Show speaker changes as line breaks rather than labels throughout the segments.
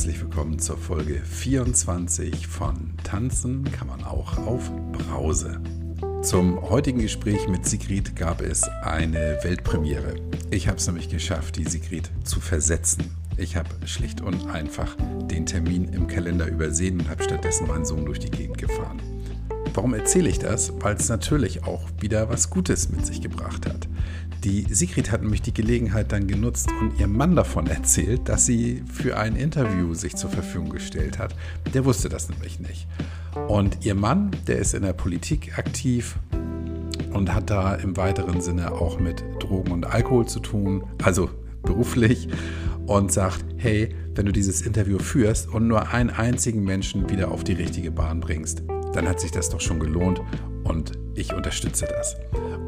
herzlich willkommen zur Folge 24 von Tanzen kann man auch auf Brause. Zum heutigen Gespräch mit Sigrid gab es eine Weltpremiere. Ich habe es nämlich geschafft, die Sigrid zu versetzen. Ich habe schlicht und einfach den Termin im Kalender übersehen und habe stattdessen meinen Sohn durch die Gegend gefahren. Warum erzähle ich das? Weil es natürlich auch wieder was Gutes mit sich gebracht hat. Die Sigrid hat nämlich die Gelegenheit dann genutzt und ihrem Mann davon erzählt, dass sie für ein Interview sich zur Verfügung gestellt hat. Der wusste das nämlich nicht. Und ihr Mann, der ist in der Politik aktiv und hat da im weiteren Sinne auch mit Drogen und Alkohol zu tun, also beruflich, und sagt, hey, wenn du dieses Interview führst und nur einen einzigen Menschen wieder auf die richtige Bahn bringst, dann hat sich das doch schon gelohnt und ich unterstütze das.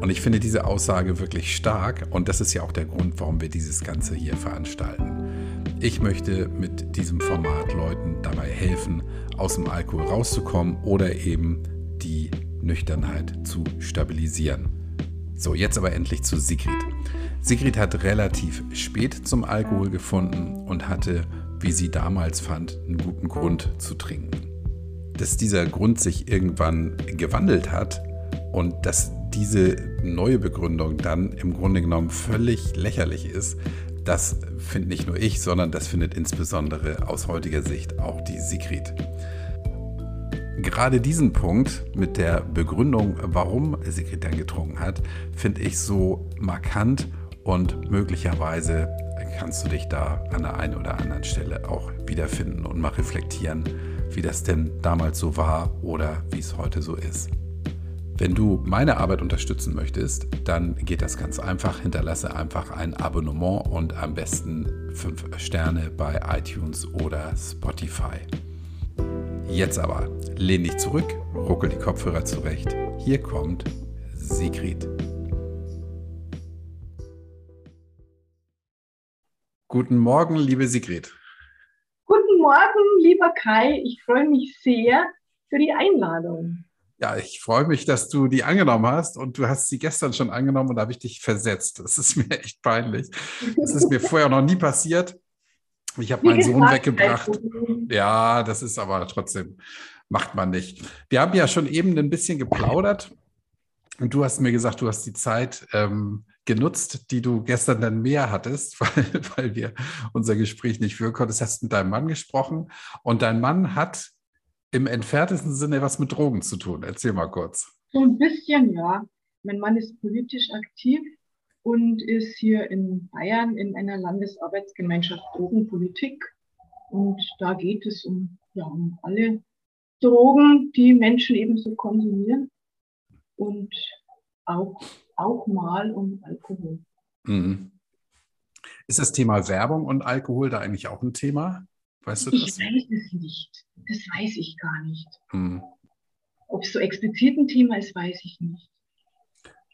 Und ich finde diese Aussage wirklich stark und das ist ja auch der Grund, warum wir dieses Ganze hier veranstalten. Ich möchte mit diesem Format Leuten dabei helfen, aus dem Alkohol rauszukommen oder eben die Nüchternheit zu stabilisieren. So, jetzt aber endlich zu Sigrid. Sigrid hat relativ spät zum Alkohol gefunden und hatte, wie sie damals fand, einen guten Grund zu trinken. Dass dieser Grund sich irgendwann gewandelt hat und dass diese neue Begründung dann im Grunde genommen völlig lächerlich ist, das finde nicht nur ich, sondern das findet insbesondere aus heutiger Sicht auch die Sigrid. Gerade diesen Punkt mit der Begründung, warum Sigrid dann getrunken hat, finde ich so markant und möglicherweise kannst du dich da an der einen oder anderen Stelle auch wiederfinden und mal reflektieren, wie das denn damals so war oder wie es heute so ist. Wenn du meine Arbeit unterstützen möchtest, dann geht das ganz einfach. Hinterlasse einfach ein Abonnement und am besten 5 Sterne bei iTunes oder Spotify. Jetzt aber lehn dich zurück, ruckel die Kopfhörer zurecht. Hier kommt Sigrid. Guten Morgen, liebe Sigrid.
Guten Morgen, lieber Kai. Ich freue mich sehr für die Einladung.
Ja, ich freue mich, dass du die angenommen hast und du hast sie gestern schon angenommen und da habe ich dich versetzt. Das ist mir echt peinlich. Das ist mir vorher noch nie passiert. Ich habe meinen Sohn weggebracht. Ja, das ist aber trotzdem, macht man nicht. Wir haben ja schon eben ein bisschen geplaudert und du hast mir gesagt, du hast die Zeit ähm, genutzt, die du gestern dann mehr hattest, weil, weil wir unser Gespräch nicht führen konnten. Du hast mit deinem Mann gesprochen und dein Mann hat im entferntesten Sinne was mit Drogen zu tun. Erzähl mal kurz.
So ein bisschen, ja. Mein Mann ist politisch aktiv und ist hier in Bayern in einer Landesarbeitsgemeinschaft Drogenpolitik. Und da geht es um, ja, um alle Drogen, die Menschen ebenso konsumieren und auch, auch mal um Alkohol. Mhm.
Ist das Thema Werbung und Alkohol da eigentlich auch ein Thema? Weißt du
das? Ich weiß es nicht. Das weiß ich gar nicht. Hm. Ob es so explizit ein Thema ist, weiß ich nicht.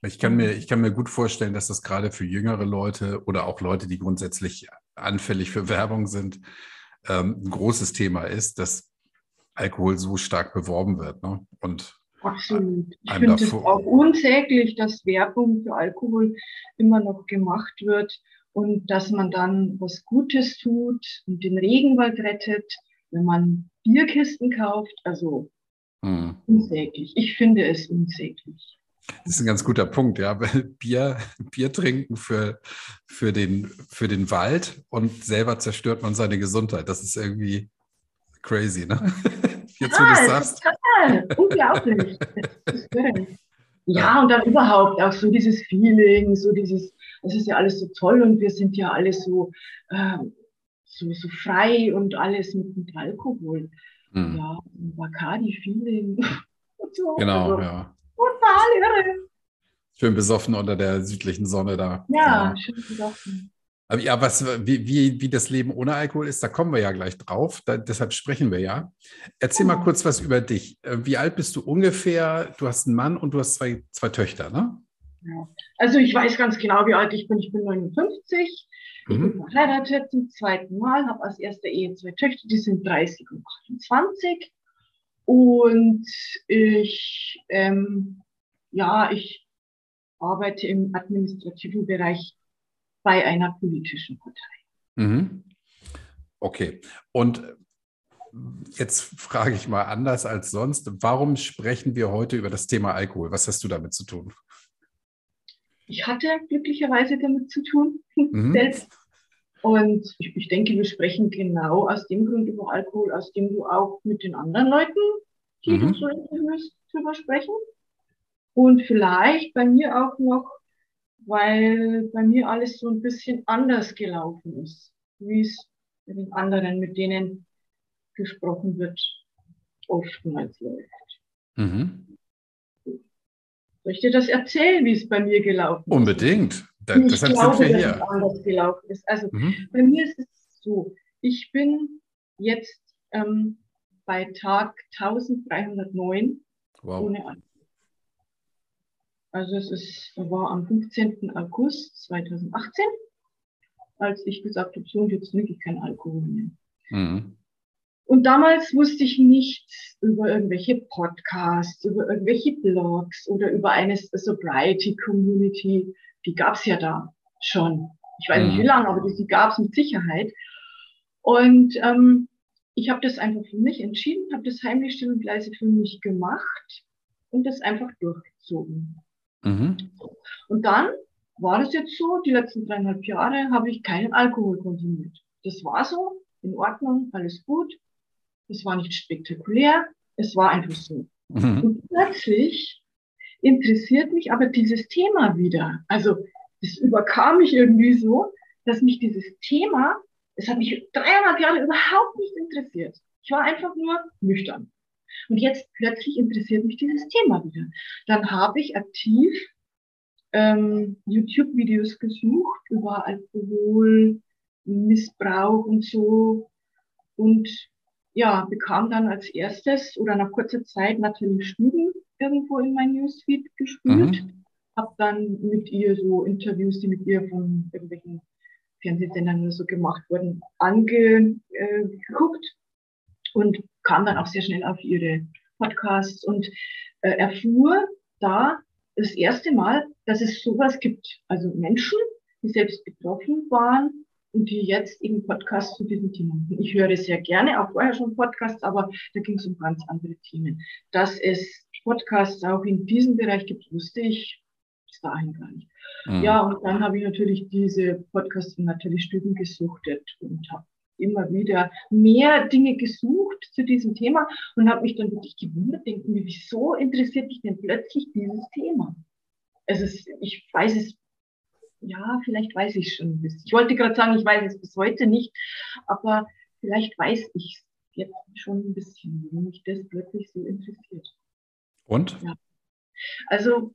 Ich kann, mir, ich kann mir gut vorstellen, dass das gerade für jüngere Leute oder auch Leute, die grundsätzlich anfällig für Werbung sind, ähm, ein großes Thema ist, dass Alkohol so stark beworben wird. Ne? Und
Absolut. Ich finde es auch unsäglich, dass Werbung für Alkohol immer noch gemacht wird und dass man dann was Gutes tut und den Regenwald rettet, wenn man Bierkisten kauft. Also hm. unsäglich. Ich finde es unsäglich.
Das ist ein ganz guter Punkt, ja, weil Bier, Bier trinken für, für, den, für den Wald und selber zerstört man seine Gesundheit. Das ist irgendwie crazy, ne?
Jetzt, wo du es sagst. Total, unglaublich. ja, und dann überhaupt auch so dieses Feeling, so dieses, es ist ja alles so toll und wir sind ja alle so, äh, so, so frei und alles mit, mit Alkohol. Mhm. Ja, Bacardi-Feeling.
so. Genau, also, ja.
Total irre.
Schön besoffen unter der südlichen Sonne da.
Ja, ja. schön besoffen.
Aber ja, was, wie, wie, wie das Leben ohne Alkohol ist, da kommen wir ja gleich drauf. Da, deshalb sprechen wir ja. Erzähl mal kurz was über dich. Äh, wie alt bist du ungefähr? Du hast einen Mann und du hast zwei, zwei Töchter, ne?
Ja. Also ich weiß ganz genau, wie alt ich bin. Ich bin 59. Ich mhm. bin verheiratet zum zweiten Mal, habe als erste Ehe zwei Töchter, die sind 30 und 28. Und ich, ähm, ja, ich arbeite im administrativen Bereich bei einer politischen Partei. Mhm.
Okay. Und jetzt frage ich mal anders als sonst. Warum sprechen wir heute über das Thema Alkohol? Was hast du damit zu tun?
Ich hatte glücklicherweise damit zu tun, mhm. selbst. Und ich, ich, denke, wir sprechen genau aus dem Grund über Alkohol, aus dem du auch mit den anderen Leuten, die mhm. du so interviewst, drüber sprechen. Und vielleicht bei mir auch noch, weil bei mir alles so ein bisschen anders gelaufen ist, wie es bei den anderen, mit denen gesprochen wird, oftmals läuft. Mhm. Soll ich dir das erzählen, wie es bei mir gelaufen
ist? Unbedingt. Da, ich deshalb glaube, sind wir hier. Dass es
anders gelaufen ist. Also mhm. bei mir ist es so, ich bin jetzt ähm, bei Tag 1309 wow. ohne Alkohol. Also es ist, war am 15. August 2018, als ich gesagt habe, so und jetzt trinke ich keinen Alkohol mehr. Mhm. Und damals wusste ich nichts über irgendwelche Podcasts, über irgendwelche Blogs oder über eine Sobriety Community. Die gab es ja da schon. Ich weiß nicht wie mhm. lange, aber die gab es mit Sicherheit. Und ähm, ich habe das einfach für mich entschieden, habe das heimlich still und leise für mich gemacht und das einfach durchgezogen. Mhm. Und dann war es jetzt so, die letzten dreieinhalb Jahre habe ich keinen Alkohol konsumiert. Das war so, in Ordnung, alles gut. Es war nicht spektakulär, es war einfach so. Mhm. Und plötzlich interessiert mich aber dieses Thema wieder. Also es überkam mich irgendwie so, dass mich dieses Thema, es hat mich dreieinhalb Jahre überhaupt nicht interessiert. Ich war einfach nur nüchtern. Und jetzt plötzlich interessiert mich dieses Thema wieder. Dann habe ich aktiv ähm, YouTube-Videos gesucht über Alkohol, Missbrauch und so. Und ja, bekam dann als erstes oder nach kurzer Zeit Nathalie Stüben irgendwo in mein Newsfeed gespült. Mhm. Habe dann mit ihr so Interviews, die mit ihr von irgendwelchen Fernsehsendern oder so gemacht wurden, angeguckt äh, und kam dann auch sehr schnell auf ihre Podcasts und äh, erfuhr da das erste Mal, dass es sowas gibt. Also Menschen, die selbst betroffen waren und die jetzt eben Podcasts zu diesem Thema machen. Ich höre sehr gerne, auch vorher schon Podcasts, aber da ging es um ganz andere Themen. Dass es Podcasts auch in diesem Bereich gibt, wusste ich bis dahin gar nicht. Mhm. Ja, und dann habe ich natürlich diese Podcasts von Nathalie Stüben gesuchtet und habe immer wieder mehr Dinge gesucht zu diesem Thema und habe mich dann wirklich gewundert, denken, wieso interessiert mich denn plötzlich dieses Thema? Also ich weiß es ja, vielleicht weiß ich schon ein bisschen. Ich wollte gerade sagen, ich weiß es bis heute nicht, aber vielleicht weiß ich es jetzt schon ein bisschen, warum mich das plötzlich so interessiert.
Und?
Ja. Also,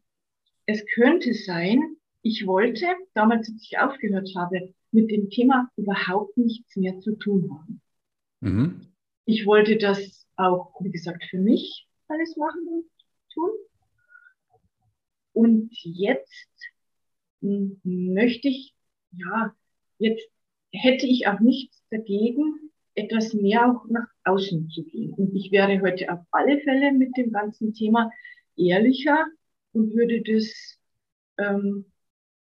es könnte sein, ich wollte, damals, als ich aufgehört habe, mit dem Thema überhaupt nichts mehr zu tun haben. Mhm. Ich wollte das auch, wie gesagt, für mich alles machen und tun. Und jetzt möchte ich, ja, jetzt hätte ich auch nichts dagegen, etwas mehr auch nach außen zu gehen. Und ich wäre heute auf alle Fälle mit dem ganzen Thema ehrlicher und würde das, ähm,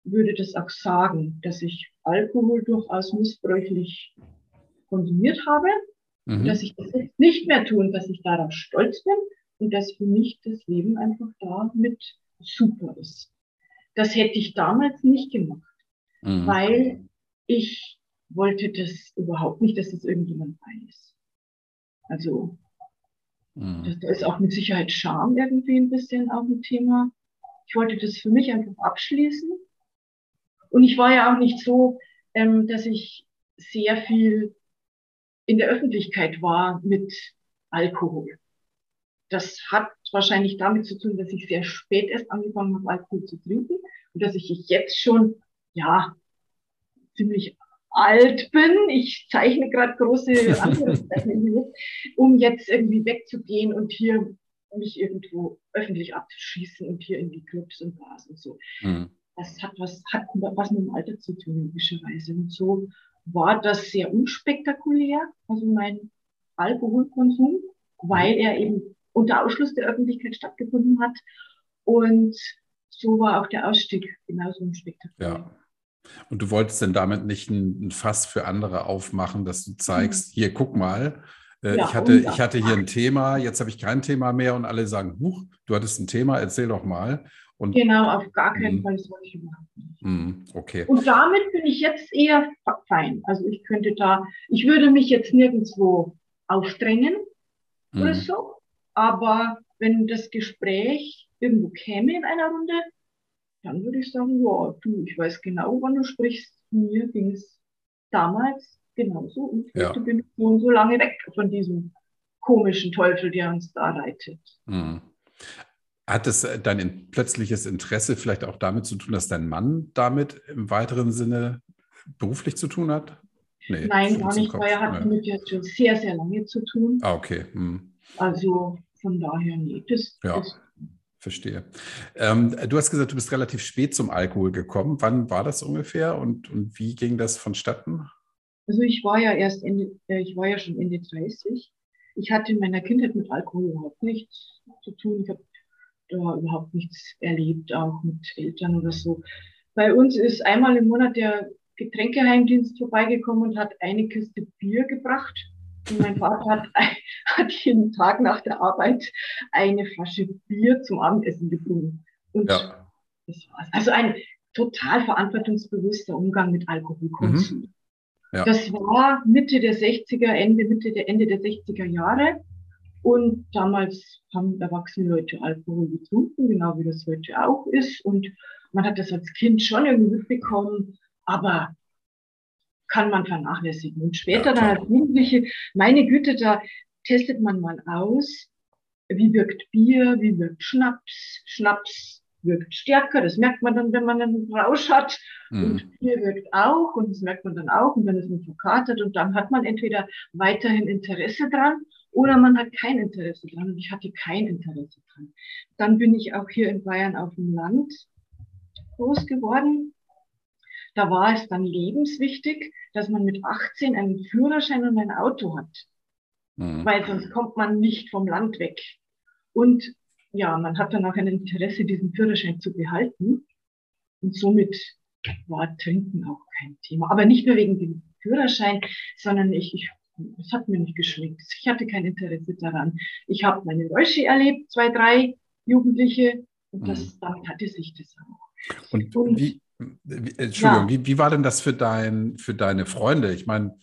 würde das auch sagen, dass ich Alkohol durchaus missbräuchlich konsumiert habe, mhm. dass ich das jetzt nicht mehr tue und dass ich darauf stolz bin und dass für mich das Leben einfach damit super ist. Das hätte ich damals nicht gemacht, mhm. weil ich wollte das überhaupt nicht, dass das irgendjemand weiß. Also, mhm. das, da ist auch mit Sicherheit Scham irgendwie ein bisschen auch ein Thema. Ich wollte das für mich einfach abschließen. Und ich war ja auch nicht so, ähm, dass ich sehr viel in der Öffentlichkeit war mit Alkohol. Das hat wahrscheinlich damit zu tun, dass ich sehr spät erst angefangen habe, Alkohol zu trinken und dass ich jetzt schon, ja, ziemlich alt bin. Ich zeichne gerade große Anführungszeichen, um jetzt irgendwie wegzugehen und hier mich irgendwo öffentlich abzuschießen und hier in die Clubs und Bars und so. Mhm. Das hat was, hat was mit dem Alter zu tun, logischerweise. Und so war das sehr unspektakulär, also mein Alkoholkonsum, weil er eben unter Ausschluss der Öffentlichkeit stattgefunden hat. Und so war auch der Ausstieg genauso unspektakulär.
Ja. Und du wolltest denn damit nicht ein, ein Fass für andere aufmachen, dass du zeigst, mhm. hier, guck mal, äh, ja, ich, hatte, ich hatte hier ein Thema, jetzt habe ich kein Thema mehr und alle sagen, huch, du hattest ein Thema, erzähl doch mal. Und,
genau, auf gar keinen mh. Fall, das wollte ich überhaupt
nicht. Mh, okay.
Und damit bin ich jetzt eher fein. Also ich könnte da, ich würde mich jetzt nirgendwo aufdrängen mh. oder so, aber wenn das Gespräch irgendwo käme in einer Runde, dann würde ich sagen, ja, du, ich weiß genau, wann du sprichst. Mir ging es damals genauso und ja. heute bin ich schon so lange weg von diesem komischen Teufel, der uns da reitet.
Mhm. Hat es äh, dein plötzliches Interesse vielleicht auch damit zu tun, dass dein Mann damit im weiteren Sinne beruflich zu tun hat?
Nee, Nein, gar nicht, weil er hat ja. mit jetzt schon sehr, sehr lange zu tun.
Ah, okay. Hm.
Also von daher, nee, das,
ja.
das
Verstehe. Ähm, du hast gesagt, du bist relativ spät zum Alkohol gekommen. Wann war das ungefähr und, und wie ging das vonstatten?
Also ich war ja erst Ende, äh, ich war ja schon Ende 30. Ich hatte in meiner Kindheit mit Alkohol überhaupt nichts zu tun. Ich habe da überhaupt nichts erlebt, auch mit Eltern oder so. Bei uns ist einmal im Monat der Getränkeheimdienst vorbeigekommen und hat eine Kiste Bier gebracht. Und mein Vater hat, hat jeden Tag nach der Arbeit eine Flasche Bier zum Abendessen getrunken. Und ja. das war's. Also ein total verantwortungsbewusster Umgang mit Alkoholkonsum. Mhm. Ja. Das war Mitte der 60er, Ende, Mitte der Ende der 60er Jahre. Und damals haben erwachsene Leute Alkohol getrunken, genau wie das heute auch ist. Und man hat das als Kind schon irgendwie mitbekommen, aber kann man vernachlässigen. Und später dann als Jugendliche, meine Güte, da testet man mal aus, wie wirkt Bier, wie wirkt Schnaps. Schnaps wirkt stärker, das merkt man dann, wenn man einen Rausch hat. Mhm. Und Bier wirkt auch und das merkt man dann auch und dann ist man verkatert und dann hat man entweder weiterhin Interesse dran oder man hat kein Interesse dran und ich hatte kein Interesse dran. Dann bin ich auch hier in Bayern auf dem Land groß geworden. Da war es dann lebenswichtig, dass man mit 18 einen Führerschein und ein Auto hat. Mhm. Weil sonst kommt man nicht vom Land weg. Und ja, man hat dann auch ein Interesse, diesen Führerschein zu behalten. Und somit war Trinken auch kein Thema. Aber nicht nur wegen dem Führerschein, sondern ich, ich es hat mir nicht geschmeckt. Ich hatte kein Interesse daran. Ich habe meine Räusche erlebt, zwei, drei Jugendliche, und das, mhm. damit hatte sich das
auch. Und, und wie, wie, Entschuldigung, ja. wie, wie war denn das für, dein, für deine Freunde? Ich meine,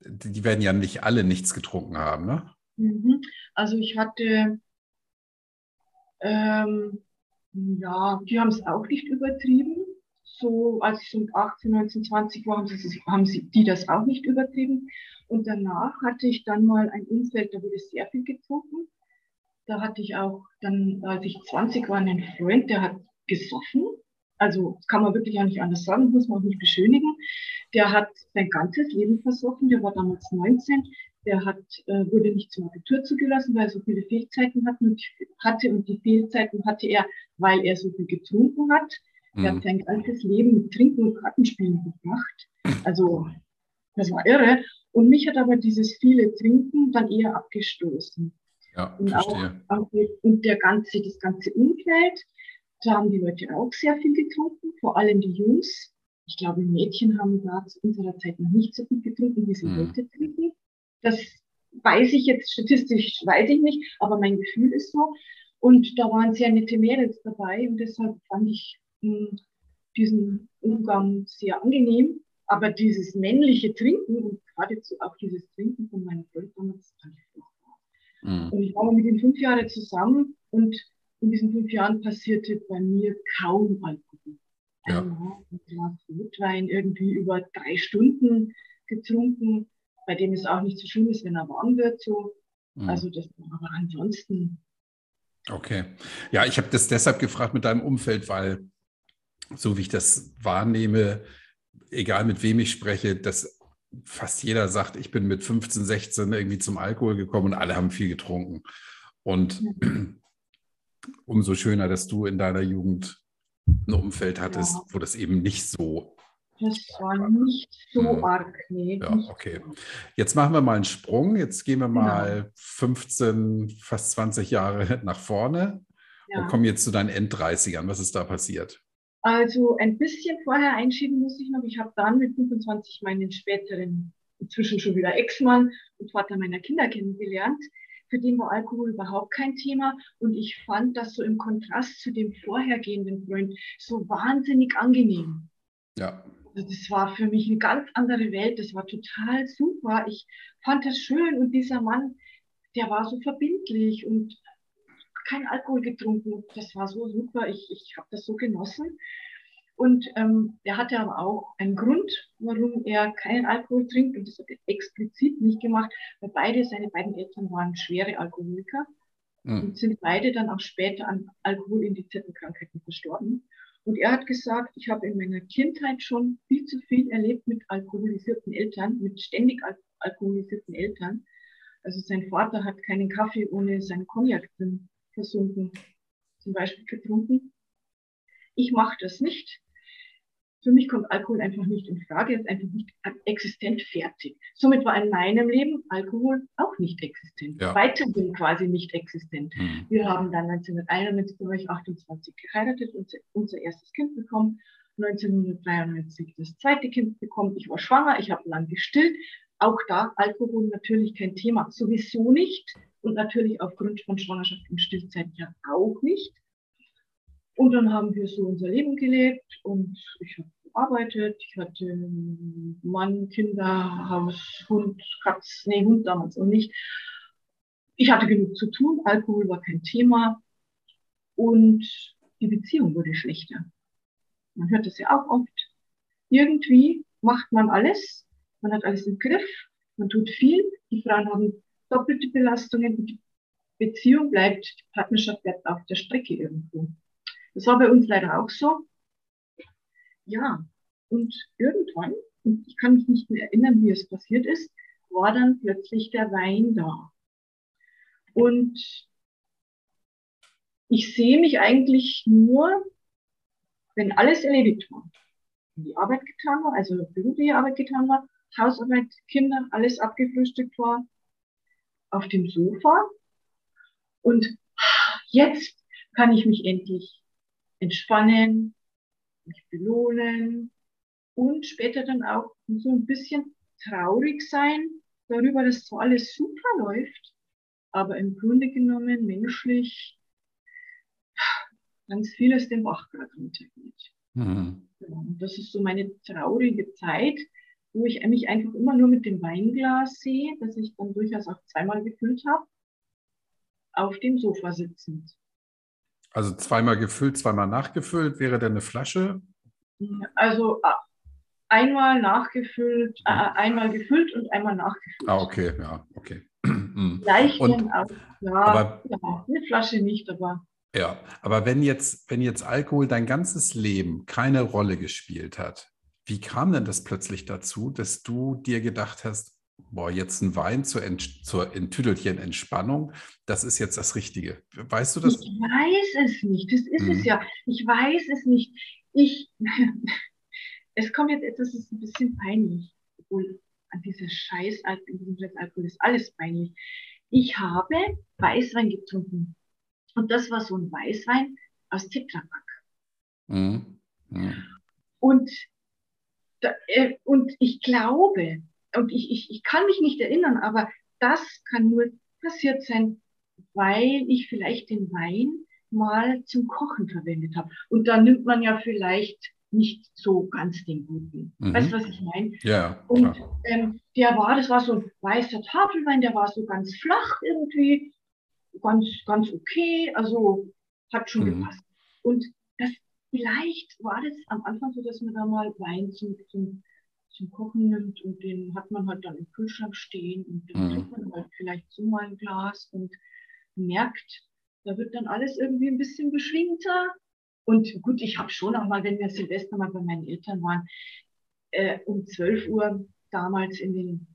die werden ja nicht alle nichts getrunken haben, ne?
Mhm. Also ich hatte, ähm, ja, die haben es auch nicht übertrieben. So, als ich so 18, 19, 20 war, haben sie, haben sie die das auch nicht übertrieben. Und danach hatte ich dann mal ein Umfeld, da wurde sehr viel getrunken. Da hatte ich auch dann, als ich 20 war, einen Freund, der hat gesoffen. Also das kann man wirklich auch nicht anders sagen, muss man auch nicht beschönigen. Der hat sein ganzes Leben versoffen, der war damals 19. Der hat, äh, wurde nicht zum Abitur zugelassen, weil er so viele Fehlzeiten hat und, hatte. Und die Fehlzeiten hatte er, weil er so viel getrunken hat. Mhm. Er hat sein ganzes Leben mit Trinken und Kartenspielen verbracht. Also das war irre. Und mich hat aber dieses viele Trinken dann eher abgestoßen.
Ja,
und
verstehe.
Auch, und der ganze, das ganze Umfeld, da haben die Leute auch sehr viel getrunken, vor allem die Jungs. Ich glaube, Mädchen haben da zu unserer Zeit noch nicht so viel getrunken, wie sie hm. heute trinken. Das weiß ich jetzt statistisch, weiß ich nicht, aber mein Gefühl ist so. Und da waren sehr nette Mädels dabei und deshalb fand ich hm, diesen Umgang sehr angenehm. Aber dieses männliche Trinken und geradezu auch dieses Trinken von meinen Freund damals ich furchtbar. Mhm. Und ich war mit ihm fünf Jahre zusammen und in diesen fünf Jahren passierte bei mir kaum Alkohol. Ja. ein Glas Rotwein irgendwie über drei Stunden getrunken, bei dem es auch nicht so schlimm ist, wenn er warm wird. So. Mhm. Also das, aber ansonsten.
Okay. Ja, ich habe das deshalb gefragt mit deinem Umfeld, weil so wie ich das wahrnehme, egal mit wem ich spreche, dass fast jeder sagt, ich bin mit 15, 16 irgendwie zum Alkohol gekommen und alle haben viel getrunken. Und umso schöner, dass du in deiner Jugend ein Umfeld hattest, ja. wo das eben nicht so.
Das war nicht so hm. arg,
nee. Ja, okay. Jetzt machen wir mal einen Sprung. Jetzt gehen wir mal genau. 15, fast 20 Jahre nach vorne ja. und kommen jetzt zu deinen End-30ern. Was ist da passiert?
Also ein bisschen vorher einschieben muss ich noch. Ich habe dann mit 25 meinen späteren, inzwischen schon wieder Ex-Mann und Vater meiner Kinder kennengelernt. Für den war Alkohol überhaupt kein Thema. Und ich fand das so im Kontrast zu dem vorhergehenden Freund so wahnsinnig angenehm. Ja. Also das war für mich eine ganz andere Welt. Das war total super. Ich fand das schön. Und dieser Mann, der war so verbindlich und kein Alkohol getrunken. Das war so super. Ich, ich habe das so genossen. Und ähm, er hatte aber auch einen Grund, warum er keinen Alkohol trinkt. Und das hat er explizit nicht gemacht, weil beide, seine beiden Eltern waren schwere Alkoholiker mhm. und sind beide dann auch später an alkoholindizierten Krankheiten verstorben. Und er hat gesagt, ich habe in meiner Kindheit schon viel zu viel erlebt mit alkoholisierten Eltern, mit ständig al alkoholisierten Eltern. Also sein Vater hat keinen Kaffee ohne seinen Cognac drin versunken, zum Beispiel getrunken. Ich mache das nicht. Für mich kommt Alkohol einfach nicht in Frage, ist einfach nicht existent fertig. Somit war in meinem Leben Alkohol auch nicht existent. Ja. Weiterhin quasi nicht existent. Mhm. Wir haben dann 1991, da war ich 28, geheiratet und unser erstes Kind bekommen. 1993 das zweite Kind bekommen. Ich war schwanger, ich habe lang gestillt. Auch da Alkohol natürlich kein Thema. Sowieso nicht und natürlich aufgrund von Schwangerschaft und Stillzeit ja auch nicht. Und dann haben wir so unser Leben gelebt und ich habe gearbeitet, ich hatte Mann, Kinder, Haus, Hund, Katz, nee, Hund damals noch nicht. Ich hatte genug zu tun, Alkohol war kein Thema und die Beziehung wurde schlechter. Man hört das ja auch oft. Irgendwie macht man alles, man hat alles im Griff, man tut viel, die Frauen haben doppelte Belastungen die Beziehung bleibt, die Partnerschaft bleibt auf der Strecke irgendwo. Das war bei uns leider auch so. Ja, und irgendwann, und ich kann mich nicht mehr erinnern, wie es passiert ist, war dann plötzlich der Wein da. Und ich sehe mich eigentlich nur, wenn alles erledigt war. Wenn die Arbeit getan war, also berufliche Arbeit getan war, Hausarbeit, Kinder, alles abgefrühstückt war, auf dem Sofa und jetzt kann ich mich endlich entspannen, mich belohnen und später dann auch so ein bisschen traurig sein darüber, dass zwar alles super läuft, aber im Grunde genommen menschlich ganz vieles den Bach gerade runtergeht. Mhm. Und das ist so meine traurige Zeit, wo ich mich einfach immer nur mit dem Weinglas sehe, das ich dann durchaus auch zweimal gefüllt habe, auf dem Sofa sitzend.
Also zweimal gefüllt, zweimal nachgefüllt, wäre denn eine Flasche?
Also äh, einmal nachgefüllt, äh, einmal gefüllt und einmal nachgefüllt.
Ah, okay, ja, okay.
Leicht und, auch, ja, aber, ja, eine Flasche nicht, aber.
Ja, aber wenn jetzt, wenn jetzt Alkohol dein ganzes Leben keine Rolle gespielt hat, wie kam denn das plötzlich dazu, dass du dir gedacht hast, boah, jetzt ein Wein zur, Ent zur Tüdelchen Entspannung, das ist jetzt das Richtige. Weißt du das?
Ich weiß es nicht. Das ist mhm. es ja. Ich weiß es nicht. Ich, es kommt jetzt etwas, das ist ein bisschen peinlich. Obwohl an dieser Scheiß, in diesem Scheiß Alkohol ist alles peinlich. Ich habe Weißwein getrunken. Und das war so ein Weißwein aus Tetrapack. Mhm. Mhm. Und und ich glaube, und ich, ich, ich kann mich nicht erinnern, aber das kann nur passiert sein, weil ich vielleicht den Wein mal zum Kochen verwendet habe. Und da nimmt man ja vielleicht nicht so ganz den guten. Mhm. Weißt du, was ich meine?
Ja.
Und ähm, der war, das war so ein weißer Tafelwein, der war so ganz flach irgendwie, ganz, ganz okay, also hat schon mhm. gepasst. Und vielleicht war das am Anfang so, dass man da mal Wein zum, zum, zum Kochen nimmt und den hat man halt dann im Kühlschrank stehen und dann mhm. trinkt man halt vielleicht so mal ein Glas und merkt, da wird dann alles irgendwie ein bisschen beschwingter. Und gut, ich habe schon auch mal, wenn wir Silvester mal bei meinen Eltern waren, äh, um 12 Uhr damals in den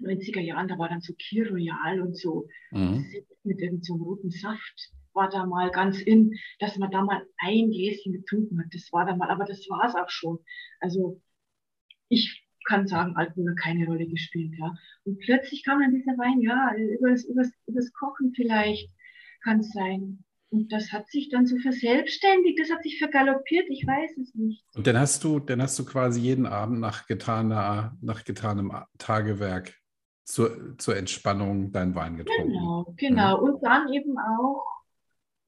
90er Jahren, da war dann so Kir Royal und so mhm. mit irgendeinem so roten Saft war da mal ganz in, dass man da mal ein Gläschen getrunken hat. Das war da mal, aber das war es auch schon. Also ich kann sagen, Alkohol hat keine Rolle gespielt, ja. Und plötzlich kam dann dieser Wein, ja, übers, übers, übers Kochen vielleicht kann es sein. Und das hat sich dann so verselbstständigt, das hat sich vergaloppiert, ich weiß es nicht.
Und dann hast du, dann hast du quasi jeden Abend nach, getaner, nach getanem Tagewerk zur, zur Entspannung deinen Wein getrunken.
Genau, genau. Mhm. Und dann eben auch,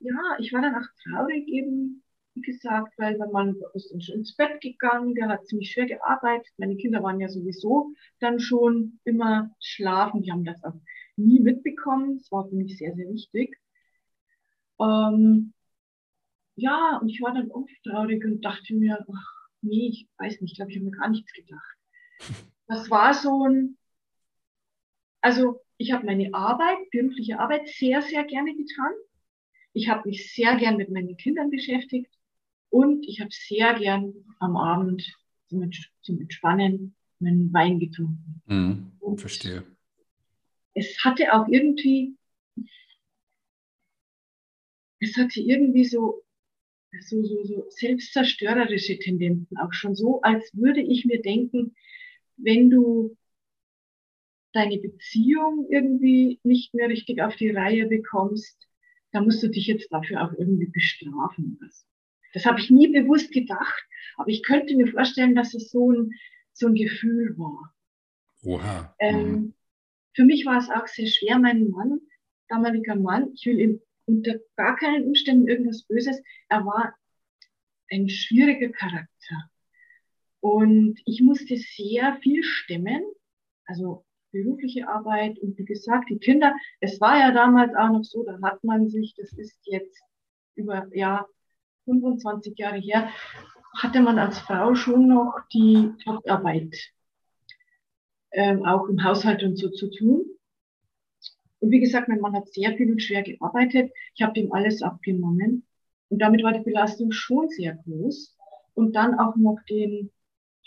ja, ich war dann auch traurig eben, wie gesagt, weil mein Mann ist dann schon ins Bett gegangen, der hat ziemlich schwer gearbeitet. Meine Kinder waren ja sowieso dann schon immer schlafen, die haben das auch nie mitbekommen. Das war für mich sehr, sehr wichtig. Ähm, ja, und ich war dann oft traurig und dachte mir, ach nee, ich weiß nicht, ich glaube, ich habe mir gar nichts gedacht. Das war so ein, also ich habe meine Arbeit, berufliche Arbeit sehr, sehr gerne getan. Ich habe mich sehr gern mit meinen Kindern beschäftigt und ich habe sehr gern am Abend zum, zum Entspannen meinen Wein getrunken.
Mhm, verstehe.
Es hatte auch irgendwie es hatte irgendwie so, so, so, so selbstzerstörerische Tendenzen, auch schon so, als würde ich mir denken, wenn du deine Beziehung irgendwie nicht mehr richtig auf die Reihe bekommst, dann musst du dich jetzt dafür auch irgendwie bestrafen. Das habe ich nie bewusst gedacht, aber ich könnte mir vorstellen, dass es so ein, so ein Gefühl war.
Oha.
Ähm, mhm. für mich war es auch sehr schwer, meinen Mann, damaliger Mann, ich will ihm unter gar keinen Umständen irgendwas Böses. Er war ein schwieriger Charakter. Und ich musste sehr viel stemmen, also berufliche Arbeit und wie gesagt, die Kinder. Es war ja damals auch noch so, da hat man sich, das ist jetzt über ja 25 Jahre her, hatte man als Frau schon noch die Hauptarbeit ähm, auch im Haushalt und so zu tun. Und wie gesagt, mein Mann hat sehr viel und schwer gearbeitet. Ich habe ihm alles abgenommen. Und damit war die Belastung schon sehr groß. Und dann auch noch den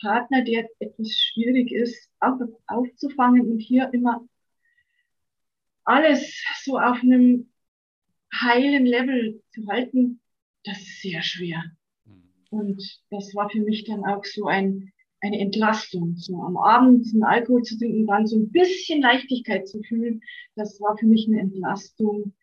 Partner, der etwas schwierig ist, auch aufzufangen und hier immer alles so auf einem heilen Level zu halten, das ist sehr schwer. Mhm. Und das war für mich dann auch so ein eine Entlastung. So am Abend diesen Alkohol zu trinken, dann so ein bisschen Leichtigkeit zu fühlen, das war für mich eine Entlastung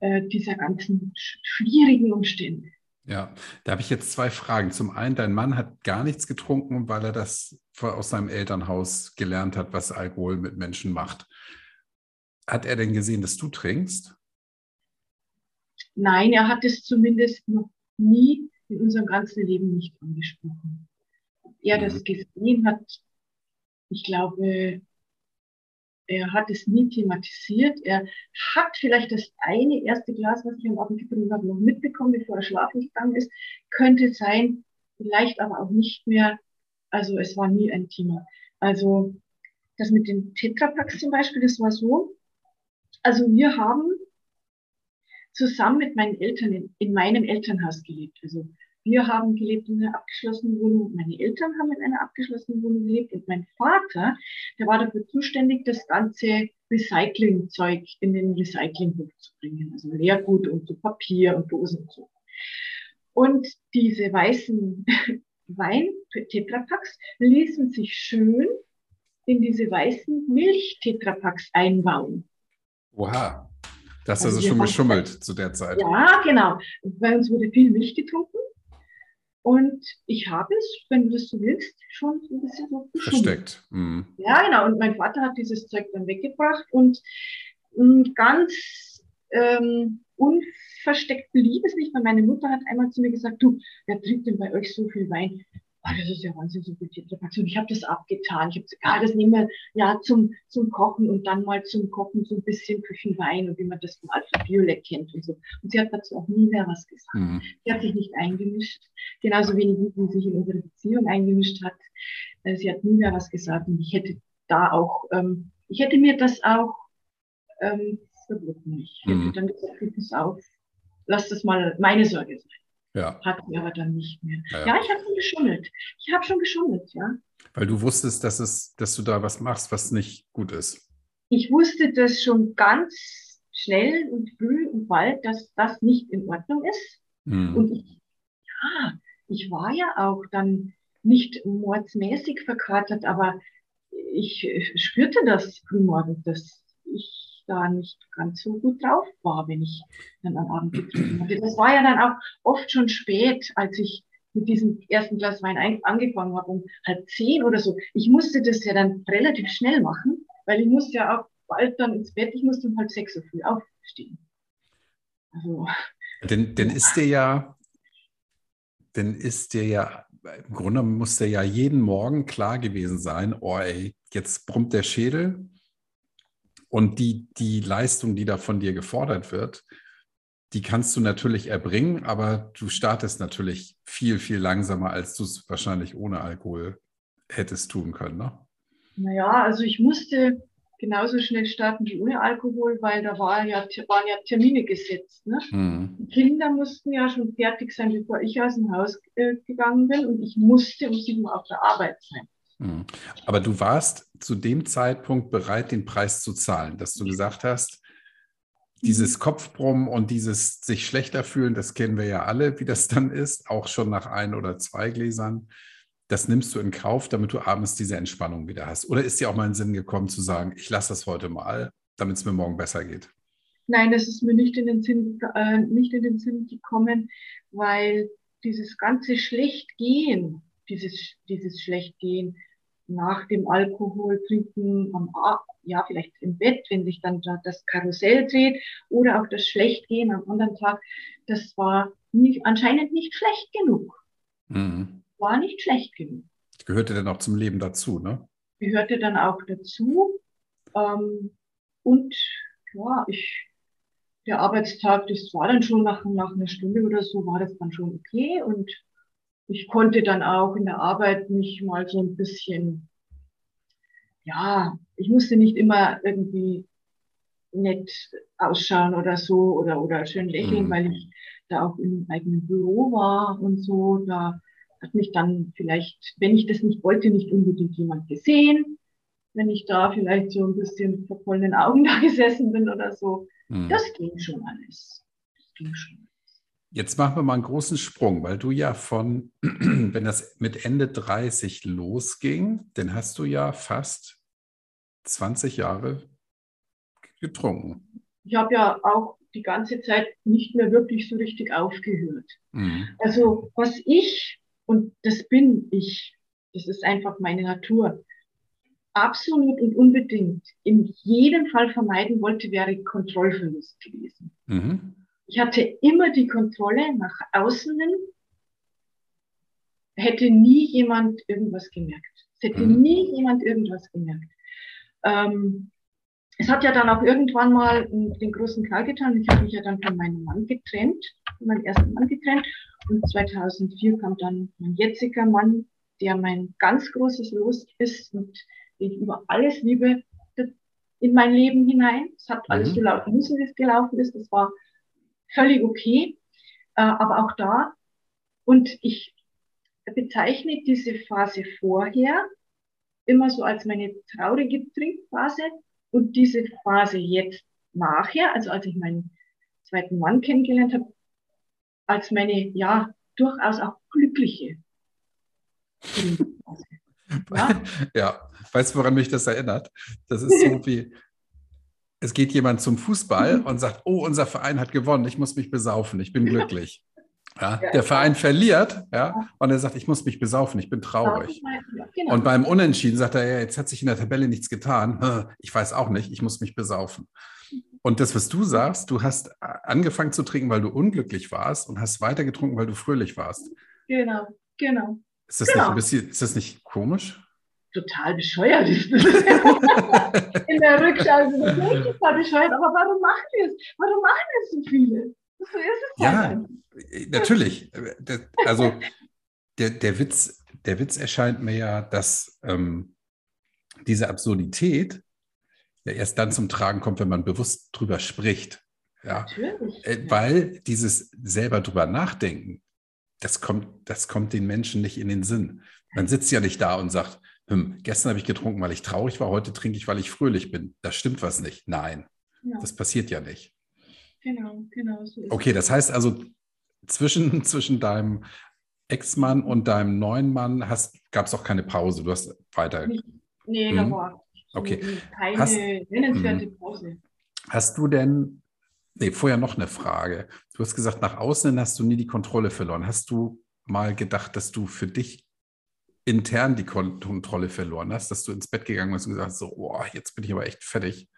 äh, dieser ganzen schwierigen Umstände.
Ja, da habe ich jetzt zwei Fragen. Zum einen, dein Mann hat gar nichts getrunken, weil er das aus seinem Elternhaus gelernt hat, was Alkohol mit Menschen macht. Hat er denn gesehen, dass du trinkst?
Nein, er hat es zumindest noch nie in unserem ganzen Leben nicht angesprochen er das mhm. gesehen hat, ich glaube, er hat es nie thematisiert. Er hat vielleicht das eine erste Glas, was ich am Abend getrunken habe, noch mitbekommen, bevor er schlafen gegangen ist. Könnte sein, vielleicht aber auch nicht mehr. Also es war nie ein Thema. Also das mit den Tetrapacks zum Beispiel, das war so. Also wir haben zusammen mit meinen Eltern in, in meinem Elternhaus gelebt. Also wir haben gelebt in einer abgeschlossenen Wohnung. Meine Eltern haben in einer abgeschlossenen Wohnung gelebt. Und mein Vater, der war dafür zuständig, das ganze Recyclingzeug in den Recyclinghof zu bringen. Also Leergut und so Papier und Dosen und so. Und diese weißen Wein-Tetrapacks ließen sich schön in diese weißen Milch-Tetrapacks einbauen.
Oha. Das also, also schon geschummelt zu der Zeit.
Ja, genau. Bei uns wurde viel Milch getrunken und ich habe es, wenn du das so willst, schon ein bisschen so
versteckt. Mhm.
Ja, genau. Und mein Vater hat dieses Zeug dann weggebracht und, ganz ähm, unversteckt blieb es nicht, weil meine Mutter hat einmal zu mir gesagt, du, wer trinkt denn bei euch so viel Wein? Oh, das ist ja Wahnsinn, so gut Tetrapaktion. Ich habe das abgetan. Ich habe gesagt, ah, das nehmen wir ja zum, zum Kochen und dann mal zum Kochen so ein bisschen Küchenwein und wie man das von Alfred Biolek kennt und so. Und sie hat dazu auch nie mehr was gesagt. Mhm. Sie hat sich nicht eingemischt. Genauso wenig, wie sie sich in unsere Beziehung eingemischt hat. Äh, sie hat nie mehr was gesagt und ich hätte da auch, ähm, ich hätte mir das auch ähm, verboten. Ich hätte mhm. dann gesagt, das auf, lass das mal meine Sorge sein.
Ja.
Hat sie aber dann nicht mehr. Ja, ja. ich habe schon geschummelt. Ich habe schon geschummelt, ja.
Weil du wusstest, dass, es, dass du da was machst, was nicht gut ist.
Ich wusste das schon ganz schnell und früh und bald, dass das nicht in Ordnung ist. Mhm. Und ich, ja, ich war ja auch dann nicht mordsmäßig verkatert, aber ich spürte das frühmorgens, dass ich da nicht ganz so gut drauf war, wenn ich dann am Abend getrunken hatte. Das war ja dann auch oft schon spät, als ich mit diesem ersten Glas Wein angefangen habe, um halb zehn oder so. Ich musste das ja dann relativ schnell machen, weil ich musste ja auch bald dann ins Bett, ich musste um halb sechs so früh aufstehen.
Also. Denn, denn ist dir ja, denn ist dir ja, im Grunde muss dir ja jeden Morgen klar gewesen sein, oh ey, jetzt brummt der Schädel und die, die Leistung, die da von dir gefordert wird, die kannst du natürlich erbringen, aber du startest natürlich viel, viel langsamer, als du es wahrscheinlich ohne Alkohol hättest tun können. Ne?
Naja, also ich musste genauso schnell starten wie ohne Alkohol, weil da war ja, waren ja Termine gesetzt. Ne? Hm. Die Kinder mussten ja schon fertig sein, bevor ich aus dem Haus äh, gegangen bin und ich musste um sieben Uhr auf der Arbeit sein.
Hm. Aber du warst zu dem Zeitpunkt bereit, den Preis zu zahlen, dass du gesagt hast, dieses mhm. Kopfbrummen und dieses sich schlechter fühlen, das kennen wir ja alle, wie das dann ist, auch schon nach ein oder zwei Gläsern. Das nimmst du in Kauf, damit du abends diese Entspannung wieder hast. Oder ist dir auch mal in den Sinn gekommen zu sagen, ich lasse das heute mal, damit es mir morgen besser geht?
Nein, das ist mir nicht in den Sinn, äh, nicht in den Sinn gekommen, weil dieses ganze Schlechtgehen, dieses, dieses Schlechtgehen nach dem Alkohol trinken am ja, vielleicht im Bett, wenn sich dann das Karussell dreht oder auch das Schlechtgehen am anderen Tag, das war nicht, anscheinend nicht schlecht genug. Mhm. War nicht schlecht genug.
Gehörte dann auch zum Leben dazu, ne?
Gehörte dann auch dazu. Ähm, und ja, ich, der Arbeitstag, das war dann schon nach, nach einer Stunde oder so, war das dann schon okay. Und ich konnte dann auch in der Arbeit mich mal so ein bisschen ja, ich musste nicht immer irgendwie nett ausschauen oder so oder, oder schön lächeln, mhm. weil ich da auch im eigenen Büro war und so. Da hat mich dann vielleicht, wenn ich das nicht wollte, nicht unbedingt jemand gesehen. Wenn ich da vielleicht so ein bisschen verquollenen Augen da gesessen bin oder so. Mhm. Das ging schon alles. Das ging
schon. Jetzt machen wir mal einen großen Sprung, weil du ja von, wenn das mit Ende 30 losging, dann hast du ja fast 20 Jahre getrunken.
Ich habe ja auch die ganze Zeit nicht mehr wirklich so richtig aufgehört. Mhm. Also was ich, und das bin ich, das ist einfach meine Natur, absolut und unbedingt in jedem Fall vermeiden wollte, wäre Kontrollverlust gewesen. Mhm. Ich hatte immer die Kontrolle nach außen hin, hätte nie jemand irgendwas gemerkt. Es hätte mhm. nie jemand irgendwas gemerkt. Ähm, es hat ja dann auch irgendwann mal den großen Knall getan. Ich habe mich ja dann von meinem Mann getrennt, von meinem ersten Mann getrennt. Und 2004 kam dann mein jetziger Mann, der mein ganz großes Los ist und den ich über alles liebe, in mein Leben hinein. Es hat alles mhm. so laufen müssen, wie es gelaufen ist. Das war völlig okay. Äh, aber auch da, und ich bezeichne diese Phase vorher immer so als meine traurige Trinkphase und diese Phase jetzt nachher, also als ich meinen zweiten Mann kennengelernt habe, als meine, ja, durchaus auch glückliche
Trinkphase. Ja? ja, weißt du, woran mich das erinnert? Das ist so wie, es geht jemand zum Fußball und sagt, oh, unser Verein hat gewonnen, ich muss mich besaufen, ich bin glücklich. Ja, der Verein verliert, ja, und er sagt, ich muss mich besaufen, ich bin traurig. Genau. Und beim Unentschieden sagt er, ja, jetzt hat sich in der Tabelle nichts getan. Ich weiß auch nicht, ich muss mich besaufen. Und das, was du sagst, du hast angefangen zu trinken, weil du unglücklich warst und hast weiter getrunken, weil du fröhlich warst.
Genau, genau.
Ist das,
genau.
Nicht, ein bisschen, ist das nicht komisch?
Total bescheuert ist das. in der Rückschau ist es total bescheuert. Aber warum machen wir es? Warum machen es so viele?
So ist es ja, halt. natürlich. Also der, der, Witz, der Witz erscheint mir ja, dass ähm, diese Absurdität ja erst dann zum Tragen kommt, wenn man bewusst drüber spricht. Ja? Natürlich. Äh, weil dieses selber drüber nachdenken, das kommt, das kommt den Menschen nicht in den Sinn. Man sitzt ja nicht da und sagt, hm, gestern habe ich getrunken, weil ich traurig war, heute trinke ich, weil ich fröhlich bin. Das stimmt was nicht. Nein, ja. das passiert ja nicht.
Genau, genau. So
okay, das heißt also, zwischen, zwischen deinem Ex-Mann und deinem neuen Mann gab es auch keine Pause. Du hast weiter.
Nee, hm. da war
okay.
keine hast, nennenswerte hm. Pause.
Hast du denn, nee, vorher noch eine Frage. Du hast gesagt, nach außen hast du nie die Kontrolle verloren. Hast du mal gedacht, dass du für dich intern die Kontrolle verloren hast, dass du ins Bett gegangen bist und gesagt hast, so, oh, jetzt bin ich aber echt fertig?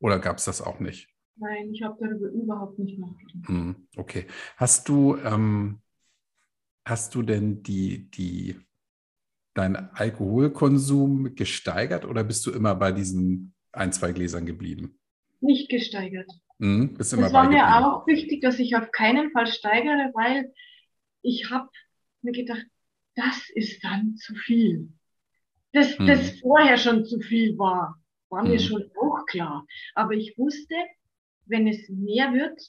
Oder gab es das auch nicht?
Nein, ich habe darüber überhaupt nicht nachgedacht. Hm,
okay. Hast du, ähm, hast du denn die, die, deinen Alkoholkonsum gesteigert oder bist du immer bei diesen ein, zwei Gläsern geblieben?
Nicht gesteigert. Bist immer es war mir auch wichtig, dass ich auf keinen Fall steigere, weil ich habe mir gedacht, das ist dann zu viel. Dass mhm. das vorher schon zu viel war, war mir mhm. schon auch klar. Aber ich wusste, wenn es mehr wird,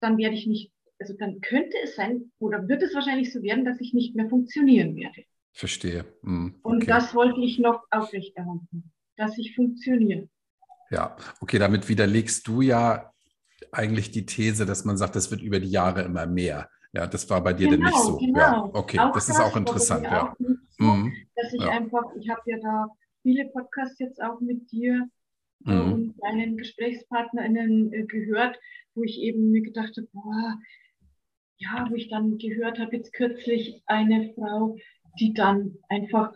dann werde ich nicht, also dann könnte es sein, oder wird es wahrscheinlich so werden, dass ich nicht mehr funktionieren werde.
Verstehe. Mhm.
Okay. Und das wollte ich noch aufrechterhalten, dass ich funktioniere.
Ja, okay, damit widerlegst du ja eigentlich die These, dass man sagt, das wird über die Jahre immer mehr. Ja, das war bei dir genau, denn nicht so. Genau. Ja, okay, auch das, das ist auch interessant, ja.
Auch so, mhm. Dass ich ja. einfach, ich habe ja da viele Podcasts jetzt auch mit dir äh, mhm. und deinen GesprächspartnerInnen äh, gehört, wo ich eben mir gedacht habe, boah, ja, wo ich dann gehört habe, jetzt kürzlich eine Frau, die dann einfach